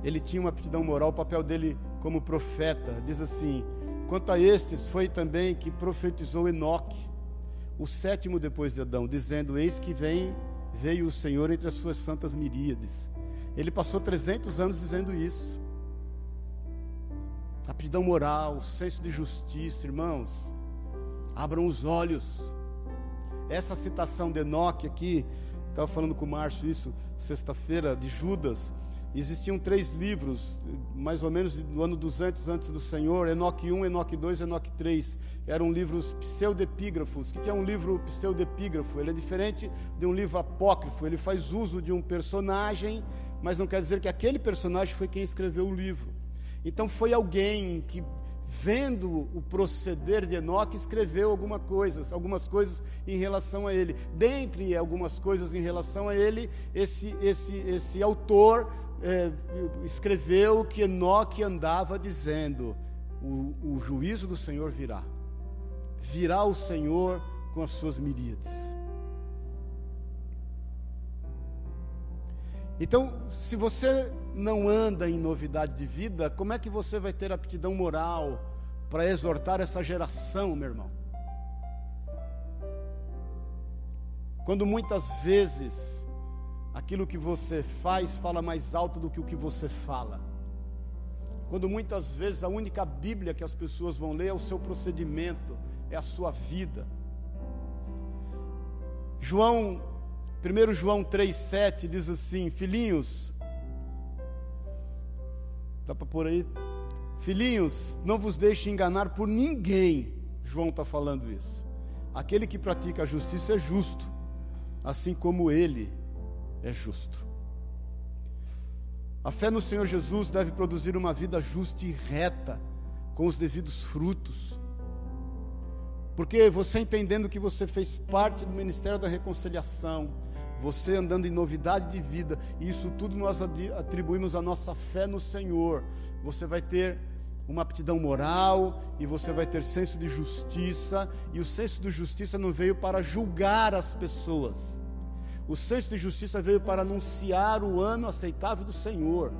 Ele tinha uma aptidão moral, o papel dele como profeta. Diz assim: Quanto a estes, foi também que profetizou Enoque, o sétimo depois de Adão, dizendo: Eis que vem, veio o Senhor entre as suas santas miríades. Ele passou 300 anos dizendo isso. Aptidão moral, senso de justiça, irmãos. Abram os olhos. Essa citação de Enoque aqui Estava falando com o Márcio isso sexta-feira, de Judas. Existiam três livros, mais ou menos no ano 200 antes do Senhor, Enoque 1, Enoque 2, Enoque 3. Eram livros pseudepígrafos. O que é um livro pseudepígrafo? Ele é diferente de um livro apócrifo. Ele faz uso de um personagem, mas não quer dizer que aquele personagem foi quem escreveu o livro. Então foi alguém que vendo o proceder de Enoque, escreveu alguma coisas, algumas coisas em relação a ele. Dentre algumas coisas em relação a ele, esse, esse, esse autor é, escreveu que Enoque andava dizendo: o, o juízo do Senhor virá. Virá o Senhor com as suas miríades. Então, se você não anda em novidade de vida, como é que você vai ter aptidão moral para exortar essa geração, meu irmão? Quando muitas vezes aquilo que você faz fala mais alto do que o que você fala. Quando muitas vezes a única Bíblia que as pessoas vão ler é o seu procedimento, é a sua vida. João, 1 João 3,7 diz assim: Filhinhos, Dá para pôr aí? Filhinhos, não vos deixe enganar por ninguém. João está falando isso. Aquele que pratica a justiça é justo, assim como ele é justo. A fé no Senhor Jesus deve produzir uma vida justa e reta, com os devidos frutos. Porque você entendendo que você fez parte do ministério da reconciliação, você andando em novidade de vida, e isso tudo nós atribuímos a nossa fé no Senhor. Você vai ter uma aptidão moral e você vai ter senso de justiça, e o senso de justiça não veio para julgar as pessoas. O senso de justiça veio para anunciar o ano aceitável do Senhor.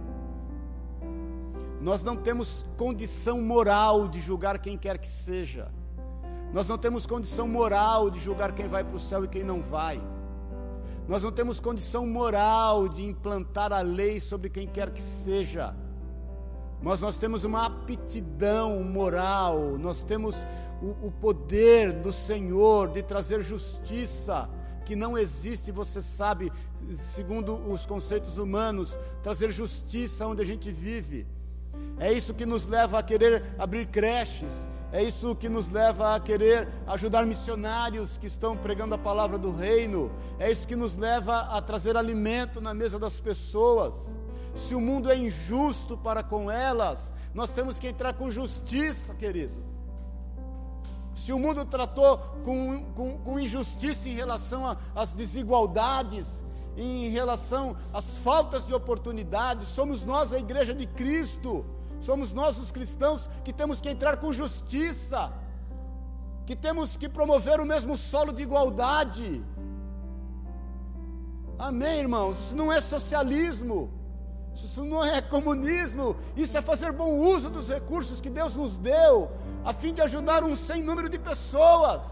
Nós não temos condição moral de julgar quem quer que seja. Nós não temos condição moral de julgar quem vai para o céu e quem não vai. Nós não temos condição moral de implantar a lei sobre quem quer que seja. Mas nós temos uma aptidão moral, nós temos o, o poder do Senhor de trazer justiça que não existe, você sabe, segundo os conceitos humanos, trazer justiça onde a gente vive. É isso que nos leva a querer abrir creches, é isso que nos leva a querer ajudar missionários que estão pregando a palavra do reino. É isso que nos leva a trazer alimento na mesa das pessoas. Se o mundo é injusto para com elas, nós temos que entrar com justiça, querido. Se o mundo tratou com, com, com injustiça em relação às desigualdades, em relação às faltas de oportunidades, somos nós a igreja de Cristo Somos nós os cristãos que temos que entrar com justiça, que temos que promover o mesmo solo de igualdade. Amém, irmãos? Isso não é socialismo, isso não é comunismo, isso é fazer bom uso dos recursos que Deus nos deu, a fim de ajudar um sem número de pessoas.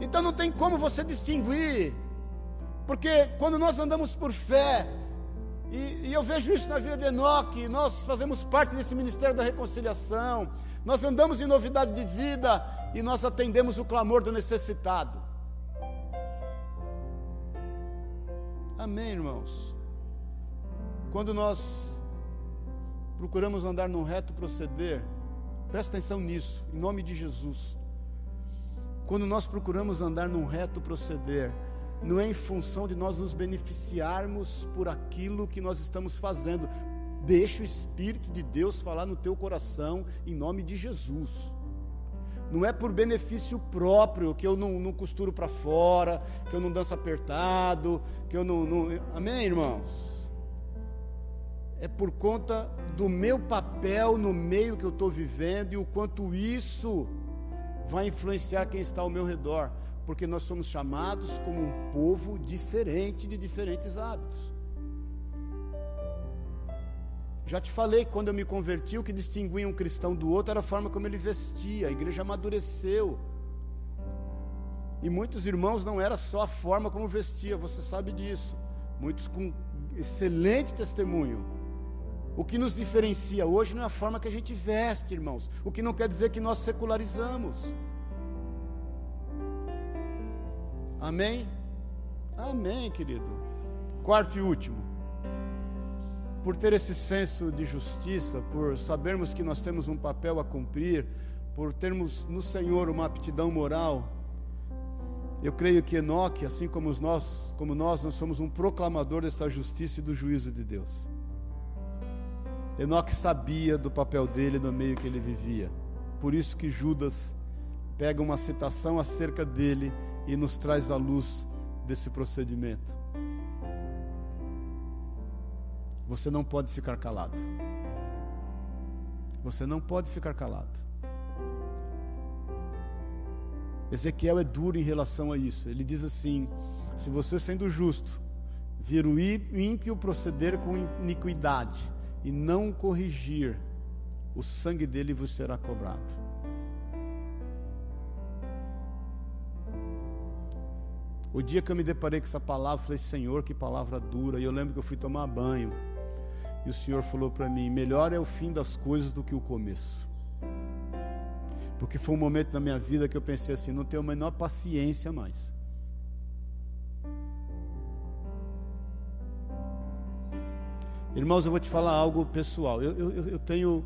Então não tem como você distinguir, porque quando nós andamos por fé, e, e, eu vejo isso na vida de Enoque. Nós fazemos parte desse ministério da reconciliação. Nós andamos em novidade de vida e nós atendemos o clamor do necessitado. Amém, irmãos? Quando nós procuramos andar num reto proceder, presta atenção nisso, em nome de Jesus. Quando nós procuramos andar num reto proceder, não é em função de nós nos beneficiarmos por aquilo que nós estamos fazendo. Deixa o Espírito de Deus falar no teu coração, em nome de Jesus. Não é por benefício próprio que eu não, não costuro para fora, que eu não danço apertado, que eu não, não. Amém, irmãos? é por conta do meu papel no meio que eu estou vivendo e o quanto isso vai influenciar quem está ao meu redor, porque nós somos chamados como um povo diferente de diferentes hábitos. Já te falei quando eu me converti, o que distinguia um cristão do outro era a forma como ele vestia, a igreja amadureceu. E muitos irmãos não era só a forma como vestia, você sabe disso. Muitos com excelente testemunho, o que nos diferencia hoje não é a forma que a gente veste, irmãos. O que não quer dizer que nós secularizamos. Amém? Amém, querido. Quarto e último. Por ter esse senso de justiça, por sabermos que nós temos um papel a cumprir, por termos no Senhor uma aptidão moral, eu creio que Enoque, assim como nós, como nós, nós somos um proclamador dessa justiça e do juízo de Deus. Enoque sabia do papel dele no meio que ele vivia. Por isso que Judas pega uma citação acerca dele e nos traz a luz desse procedimento. Você não pode ficar calado. Você não pode ficar calado. Ezequiel é duro em relação a isso. Ele diz assim: se você sendo justo, vir o ímpio proceder com iniquidade, e não corrigir, o sangue dele vos será cobrado. O dia que eu me deparei com essa palavra, eu falei, Senhor, que palavra dura. E eu lembro que eu fui tomar banho. E o Senhor falou para mim: melhor é o fim das coisas do que o começo. Porque foi um momento na minha vida que eu pensei assim: não tenho a menor paciência mais. Irmãos, eu vou te falar algo pessoal. Eu, eu, eu tenho,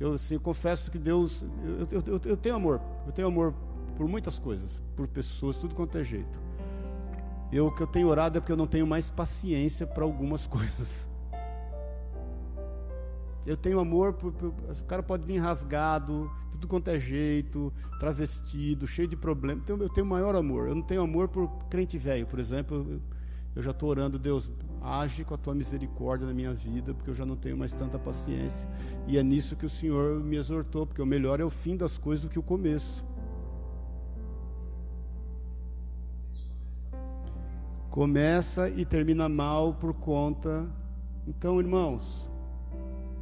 eu assim, confesso que Deus, eu, eu, eu tenho amor, eu tenho amor por muitas coisas, por pessoas, tudo quanto é jeito. Eu que eu tenho orado é porque eu não tenho mais paciência para algumas [laughs] coisas. Eu tenho amor por, por, o cara pode vir rasgado, tudo quanto é jeito, travestido, cheio de problemas. Então, eu tenho maior amor. Eu não tenho amor por crente velho, por exemplo. Eu, eu já estou orando, Deus, age com a tua misericórdia na minha vida, porque eu já não tenho mais tanta paciência. E é nisso que o Senhor me exortou, porque o melhor é o fim das coisas do que o começo. Começa e termina mal por conta. Então, irmãos,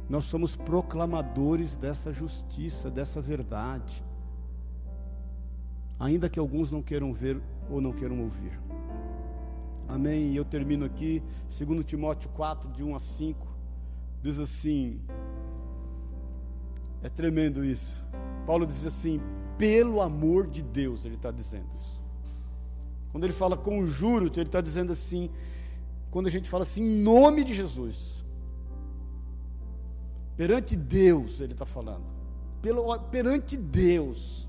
nós somos proclamadores dessa justiça, dessa verdade. Ainda que alguns não queiram ver ou não queiram ouvir. Amém. E eu termino aqui, 2 Timóteo 4, de 1 a 5, diz assim: é tremendo isso. Paulo diz assim: pelo amor de Deus, ele está dizendo isso. Quando ele fala conjuro, ele está dizendo assim, quando a gente fala assim, em nome de Jesus, perante Deus, ele está falando, pelo, perante Deus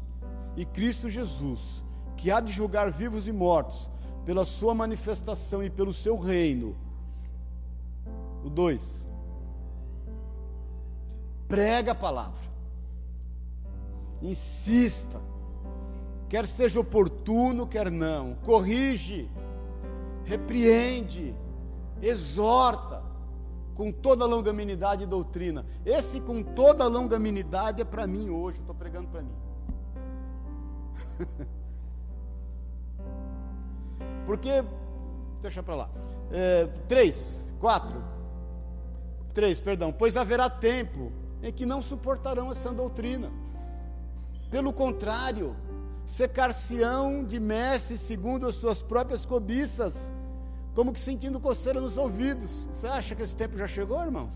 e Cristo Jesus, que há de julgar vivos e mortos, pela sua manifestação e pelo seu reino. O dois, prega a palavra, insista, quer seja oportuno, quer não, corrige, repreende, exorta, com toda a longanimidade e doutrina. Esse com toda a longanimidade é para mim hoje, estou pregando para mim. [laughs] Porque, deixa para lá. É, três, quatro. Três, perdão. Pois haverá tempo em que não suportarão essa doutrina. Pelo contrário, secar-se-ão de mestres segundo as suas próprias cobiças, como que sentindo coceira nos ouvidos. Você acha que esse tempo já chegou, irmãos?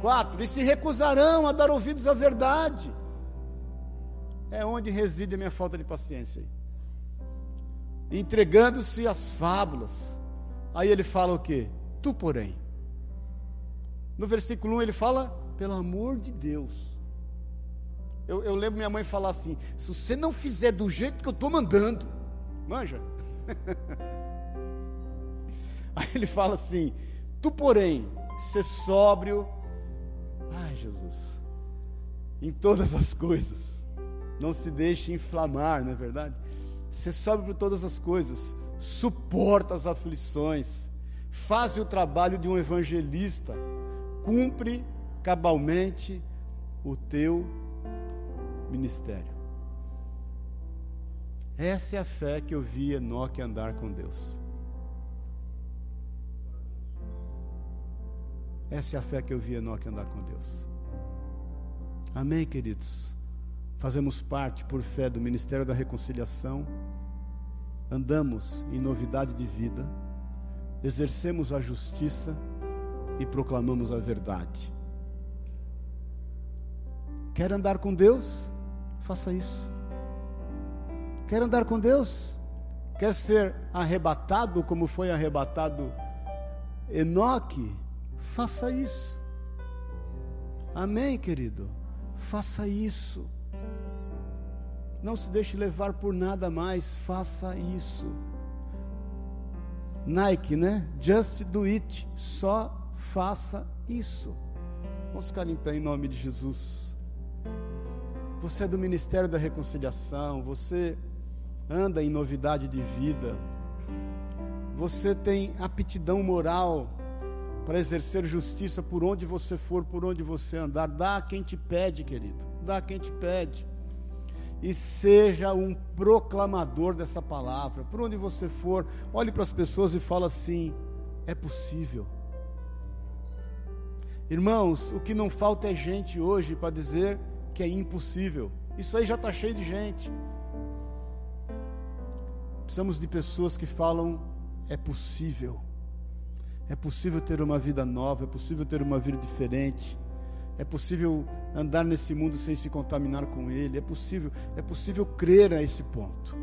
Quatro, e se recusarão a dar ouvidos à verdade é onde reside a minha falta de paciência. entregando-se às fábulas. Aí ele fala o quê? Tu, porém. No versículo 1 ele fala, pelo amor de Deus. Eu, eu lembro minha mãe falar assim: se você não fizer do jeito que eu estou mandando, manja. [laughs] Aí ele fala assim: tu, porém, ser sóbrio. Ai, Jesus. Em todas as coisas. Não se deixe inflamar, não é verdade? Ser sóbrio por todas as coisas. Suporta as aflições. Faz o trabalho de um evangelista. Cumpre cabalmente o teu ministério. Essa é a fé que eu vi Enoque andar com Deus. Essa é a fé que eu vi Enoque andar com Deus. Amém, queridos? Fazemos parte, por fé, do Ministério da Reconciliação, andamos em novidade de vida, exercemos a justiça e proclamamos a verdade. Quer andar com Deus? Faça isso. Quer andar com Deus? Quer ser arrebatado como foi arrebatado Enoque? Faça isso. Amém, querido? Faça isso. Não se deixe levar por nada mais, faça isso. Nike, né? Just do it. Só faça isso. Vamos ficar em pé em nome de Jesus. Você é do Ministério da Reconciliação, você anda em novidade de vida, você tem aptidão moral para exercer justiça por onde você for, por onde você andar. Dá a quem te pede, querido, dá a quem te pede. E seja um proclamador dessa palavra. Por onde você for, olhe para as pessoas e fala assim: é possível. Irmãos, o que não falta é gente hoje para dizer que é impossível. Isso aí já está cheio de gente. Precisamos de pessoas que falam: é possível. É possível ter uma vida nova, é possível ter uma vida diferente. É possível andar nesse mundo sem se contaminar com ele. É possível, é possível crer a esse ponto.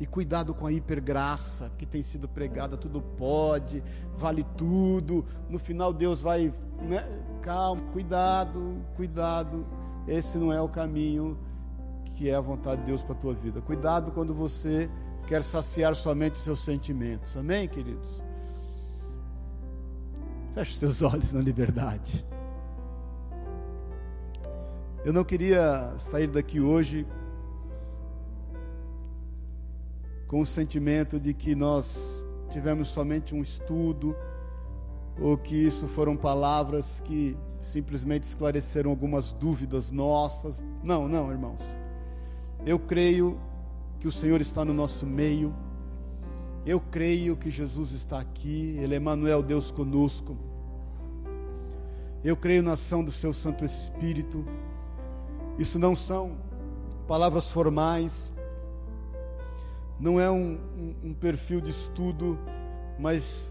E cuidado com a hipergraça que tem sido pregada, tudo pode, vale tudo. No final Deus vai, né? calma, cuidado, cuidado. Esse não é o caminho que é a vontade de Deus para a tua vida. Cuidado quando você quer saciar somente os seus sentimentos. Amém, queridos? Feche os seus olhos na liberdade. Eu não queria sair daqui hoje com o sentimento de que nós tivemos somente um estudo ou que isso foram palavras que simplesmente esclareceram algumas dúvidas nossas. Não, não, irmãos. Eu creio que o Senhor está no nosso meio. Eu creio que Jesus está aqui, Ele é Emmanuel, Deus conosco. Eu creio na ação do Seu Santo Espírito. Isso não são palavras formais, não é um, um, um perfil de estudo, mas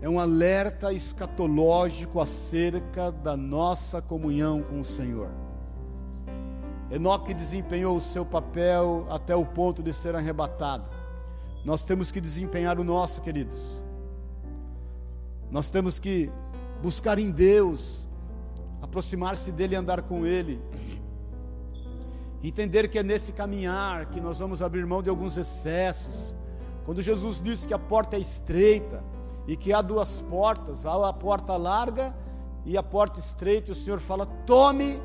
é um alerta escatológico acerca da nossa comunhão com o Senhor. Enoque desempenhou o seu papel até o ponto de ser arrebatado. Nós temos que desempenhar o nosso, queridos. Nós temos que buscar em Deus, aproximar-se dele e andar com ele. Entender que é nesse caminhar que nós vamos abrir mão de alguns excessos. Quando Jesus disse que a porta é estreita, e que há duas portas, há a porta larga e a porta estreita, o Senhor fala: tome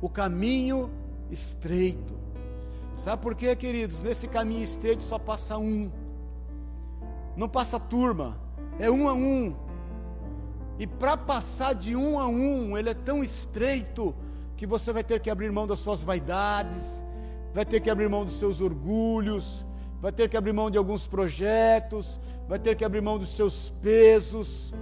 o caminho estreito. Sabe por quê, queridos? Nesse caminho estreito só passa um, não passa turma, é um a um. E para passar de um a um, ele é tão estreito que você vai ter que abrir mão das suas vaidades, vai ter que abrir mão dos seus orgulhos, vai ter que abrir mão de alguns projetos, vai ter que abrir mão dos seus pesos.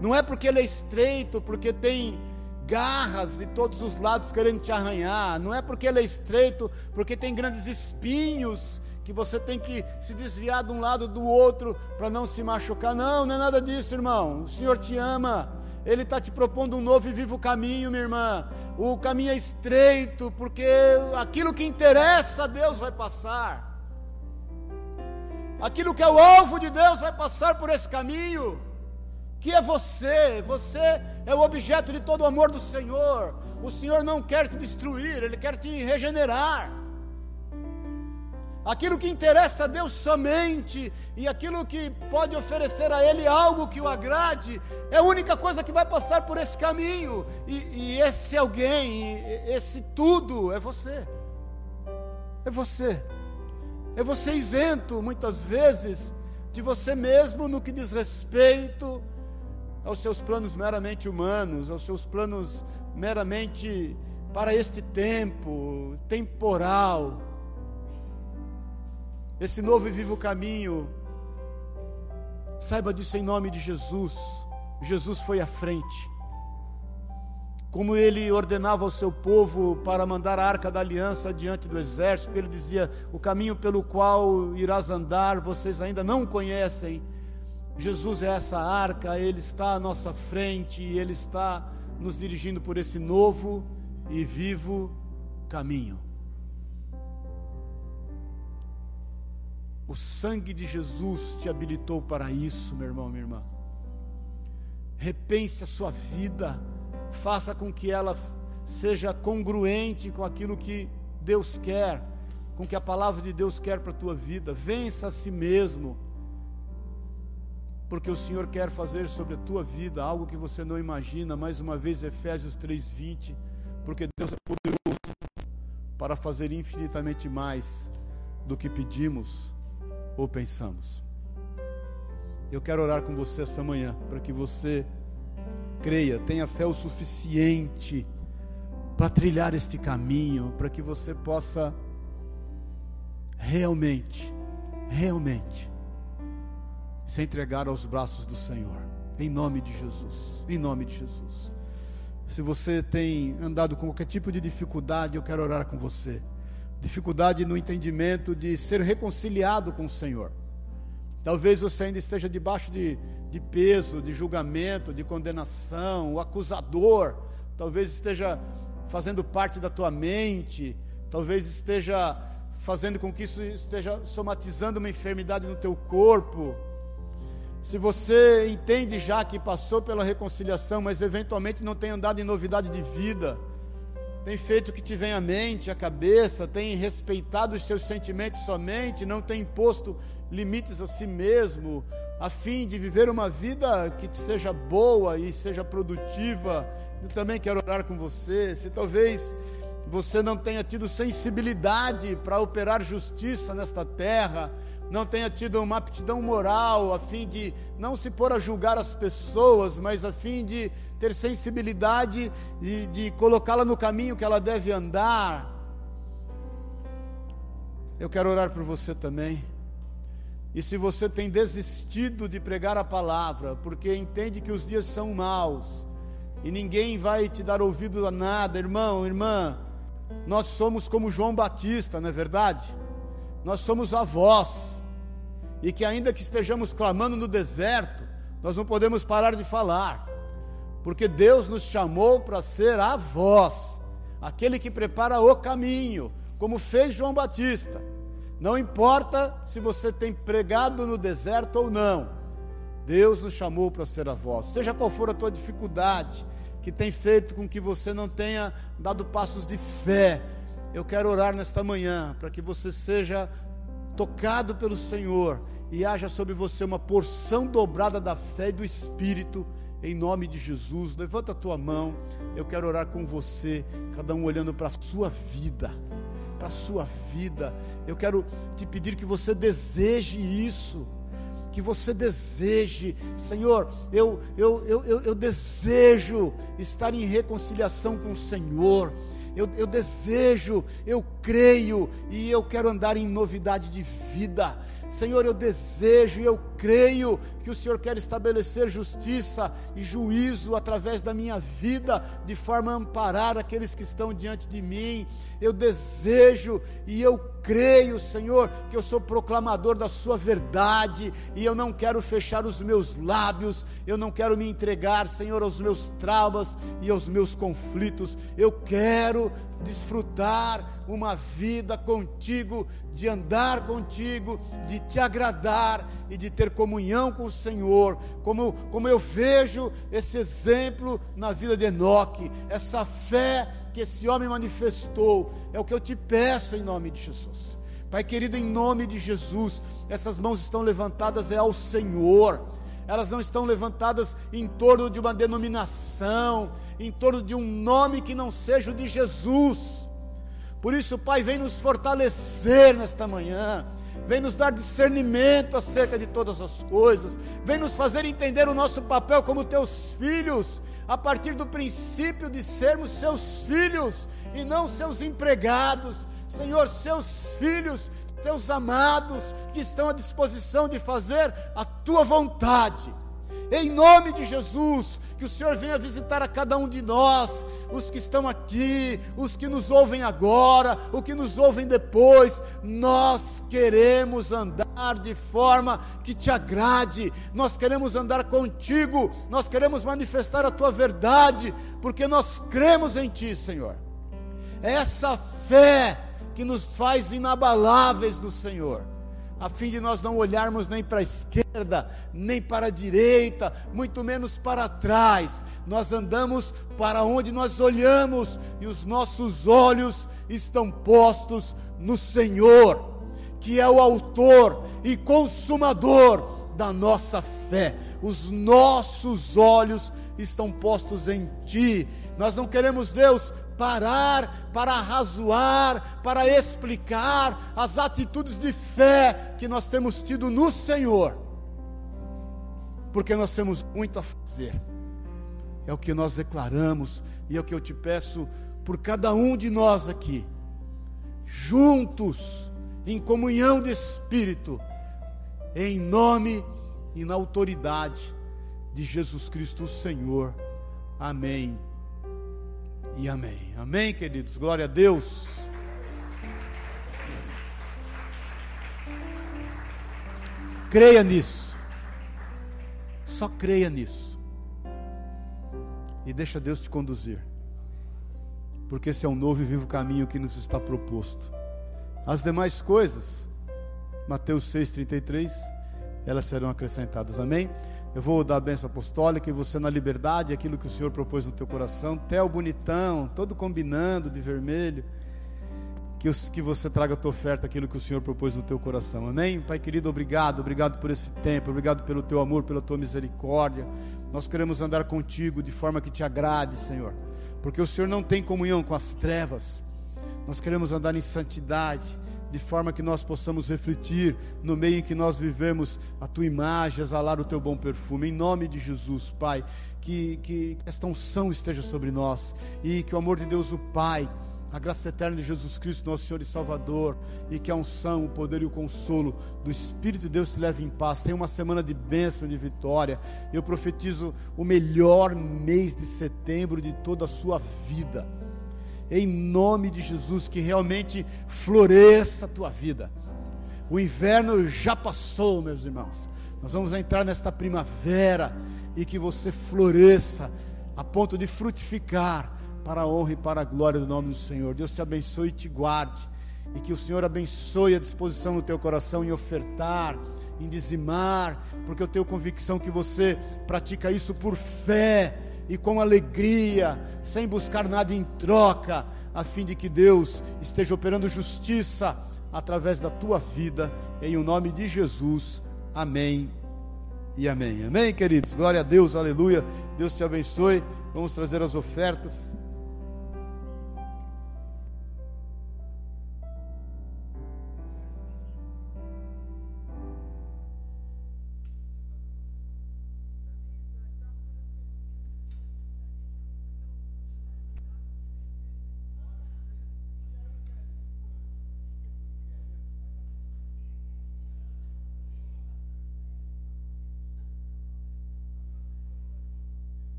Não é porque ele é estreito, porque tem garras de todos os lados querendo te arranhar. Não é porque ele é estreito, porque tem grandes espinhos que você tem que se desviar de um lado do outro para não se machucar. Não, não é nada disso, irmão. O Senhor te ama. Ele está te propondo um novo e vivo caminho, minha irmã. O caminho é estreito, porque aquilo que interessa a Deus vai passar. Aquilo que é o alvo de Deus vai passar por esse caminho, que é você. Você é o objeto de todo o amor do Senhor. O Senhor não quer te destruir, Ele quer te regenerar. Aquilo que interessa a Deus somente e aquilo que pode oferecer a Ele algo que o agrade, é a única coisa que vai passar por esse caminho. E, e esse alguém, esse tudo é você. É você. É você isento, muitas vezes, de você mesmo no que diz respeito aos seus planos meramente humanos, aos seus planos meramente para este tempo, temporal. Esse novo e vivo caminho, saiba disso em nome de Jesus. Jesus foi à frente como ele ordenava ao seu povo para mandar a arca da aliança diante do exército, ele dizia: O caminho pelo qual irás andar, vocês ainda não conhecem. Jesus é essa arca, ele está à nossa frente, ele está nos dirigindo por esse novo e vivo caminho. O sangue de Jesus te habilitou para isso, meu irmão, minha irmã. Repense a sua vida faça com que ela seja congruente com aquilo que Deus quer, com que a palavra de Deus quer para a tua vida. Vença a si mesmo, porque o Senhor quer fazer sobre a tua vida algo que você não imagina. Mais uma vez, Efésios 3:20, porque Deus é poderoso para fazer infinitamente mais do que pedimos ou pensamos. Eu quero orar com você essa manhã, para que você creia, tenha fé o suficiente para trilhar este caminho, para que você possa realmente, realmente se entregar aos braços do Senhor, em nome de Jesus, em nome de Jesus. Se você tem andado com qualquer tipo de dificuldade, eu quero orar com você. Dificuldade no entendimento de ser reconciliado com o Senhor. Talvez você ainda esteja debaixo de de peso, de julgamento, de condenação, o acusador, talvez esteja fazendo parte da tua mente, talvez esteja fazendo com que isso esteja somatizando uma enfermidade no teu corpo. Se você entende já que passou pela reconciliação, mas eventualmente não tem andado em novidade de vida, tem feito o que te vem à mente, à cabeça, tem respeitado os seus sentimentos somente, não tem imposto limites a si mesmo, a fim de viver uma vida que seja boa e seja produtiva. Eu também quero orar com você. Se talvez você não tenha tido sensibilidade para operar justiça nesta terra, não tenha tido uma aptidão moral a fim de não se pôr a julgar as pessoas, mas a fim de ter sensibilidade e de colocá-la no caminho que ela deve andar. Eu quero orar por você também. E se você tem desistido de pregar a palavra, porque entende que os dias são maus, e ninguém vai te dar ouvido a nada, irmão, irmã, nós somos como João Batista, não é verdade? Nós somos a voz, e que ainda que estejamos clamando no deserto, nós não podemos parar de falar, porque Deus nos chamou para ser a voz, aquele que prepara o caminho, como fez João Batista. Não importa se você tem pregado no deserto ou não, Deus nos chamou para ser a voz. Seja qual for a tua dificuldade, que tem feito com que você não tenha dado passos de fé, eu quero orar nesta manhã para que você seja tocado pelo Senhor e haja sobre você uma porção dobrada da fé e do Espírito, em nome de Jesus. Levanta a tua mão, eu quero orar com você, cada um olhando para a sua vida para a sua vida. Eu quero te pedir que você deseje isso. Que você deseje, Senhor, eu, eu, eu, eu, desejo estar em reconciliação com o Senhor. Eu, eu, desejo, eu creio e eu quero andar em novidade de vida. Senhor, eu desejo e eu creio que o Senhor quer estabelecer justiça e juízo através da minha vida, de forma a amparar aqueles que estão diante de mim. Eu desejo e eu creio, Senhor, que eu sou proclamador da Sua verdade e eu não quero fechar os meus lábios, eu não quero me entregar, Senhor, aos meus traumas e aos meus conflitos. Eu quero desfrutar uma vida contigo, de andar contigo, de te agradar e de ter comunhão com o Senhor, como, como eu vejo esse exemplo na vida de Enoque, essa fé que esse homem manifestou, é o que eu te peço em nome de Jesus. Pai querido, em nome de Jesus, essas mãos estão levantadas é ao Senhor elas não estão levantadas em torno de uma denominação, em torno de um nome que não seja o de Jesus. Por isso, Pai, vem nos fortalecer nesta manhã, vem nos dar discernimento acerca de todas as coisas, vem nos fazer entender o nosso papel como teus filhos, a partir do princípio de sermos seus filhos e não seus empregados, Senhor, seus filhos teus amados que estão à disposição de fazer a tua vontade. Em nome de Jesus, que o Senhor venha visitar a cada um de nós, os que estão aqui, os que nos ouvem agora, os que nos ouvem depois. Nós queremos andar de forma que te agrade, nós queremos andar contigo, nós queremos manifestar a tua verdade, porque nós cremos em ti, Senhor. Essa fé que nos faz inabaláveis no Senhor, a fim de nós não olharmos nem para a esquerda, nem para a direita, muito menos para trás. Nós andamos para onde nós olhamos e os nossos olhos estão postos no Senhor, que é o autor e consumador da nossa fé. Os nossos olhos estão postos em Ti. Nós não queremos, Deus, parar para arrazoar, para explicar as atitudes de fé que nós temos tido no Senhor, porque nós temos muito a fazer. É o que nós declaramos e é o que eu te peço por cada um de nós aqui, juntos, em comunhão de espírito, em nome e na autoridade de Jesus Cristo, o Senhor. Amém e amém. Amém, queridos. Glória a Deus. Creia nisso. Só creia nisso. E deixa Deus te conduzir. Porque esse é um novo e vivo caminho que nos está proposto. As demais coisas, Mateus 6,33, elas serão acrescentadas. Amém? Eu vou dar a benção apostólica e você na liberdade, aquilo que o Senhor propôs no teu coração. Theo bonitão, todo combinando de vermelho. Que, os, que você traga a tua oferta, aquilo que o Senhor propôs no teu coração. Amém? Pai querido, obrigado. Obrigado por esse tempo. Obrigado pelo teu amor, pela tua misericórdia. Nós queremos andar contigo de forma que te agrade, Senhor. Porque o Senhor não tem comunhão com as trevas. Nós queremos andar em santidade de forma que nós possamos refletir no meio em que nós vivemos a tua imagem, exalar o teu bom perfume. Em nome de Jesus, Pai, que, que esta unção esteja sobre nós e que o amor de Deus, o Pai, a graça eterna de Jesus Cristo, nosso Senhor e Salvador, e que a unção, o poder e o consolo do Espírito de Deus te leve em paz. Tenha uma semana de bênção, de vitória. Eu profetizo o melhor mês de setembro de toda a sua vida em nome de Jesus, que realmente floresça a tua vida. O inverno já passou, meus irmãos. Nós vamos entrar nesta primavera e que você floresça a ponto de frutificar para a honra e para a glória do nome do Senhor. Deus te abençoe e te guarde. E que o Senhor abençoe a disposição no teu coração em ofertar, em dizimar, porque eu tenho convicção que você pratica isso por fé e com alegria, sem buscar nada em troca, a fim de que Deus esteja operando justiça através da tua vida, em o nome de Jesus. Amém e amém. Amém, queridos. Glória a Deus, aleluia. Deus te abençoe. Vamos trazer as ofertas.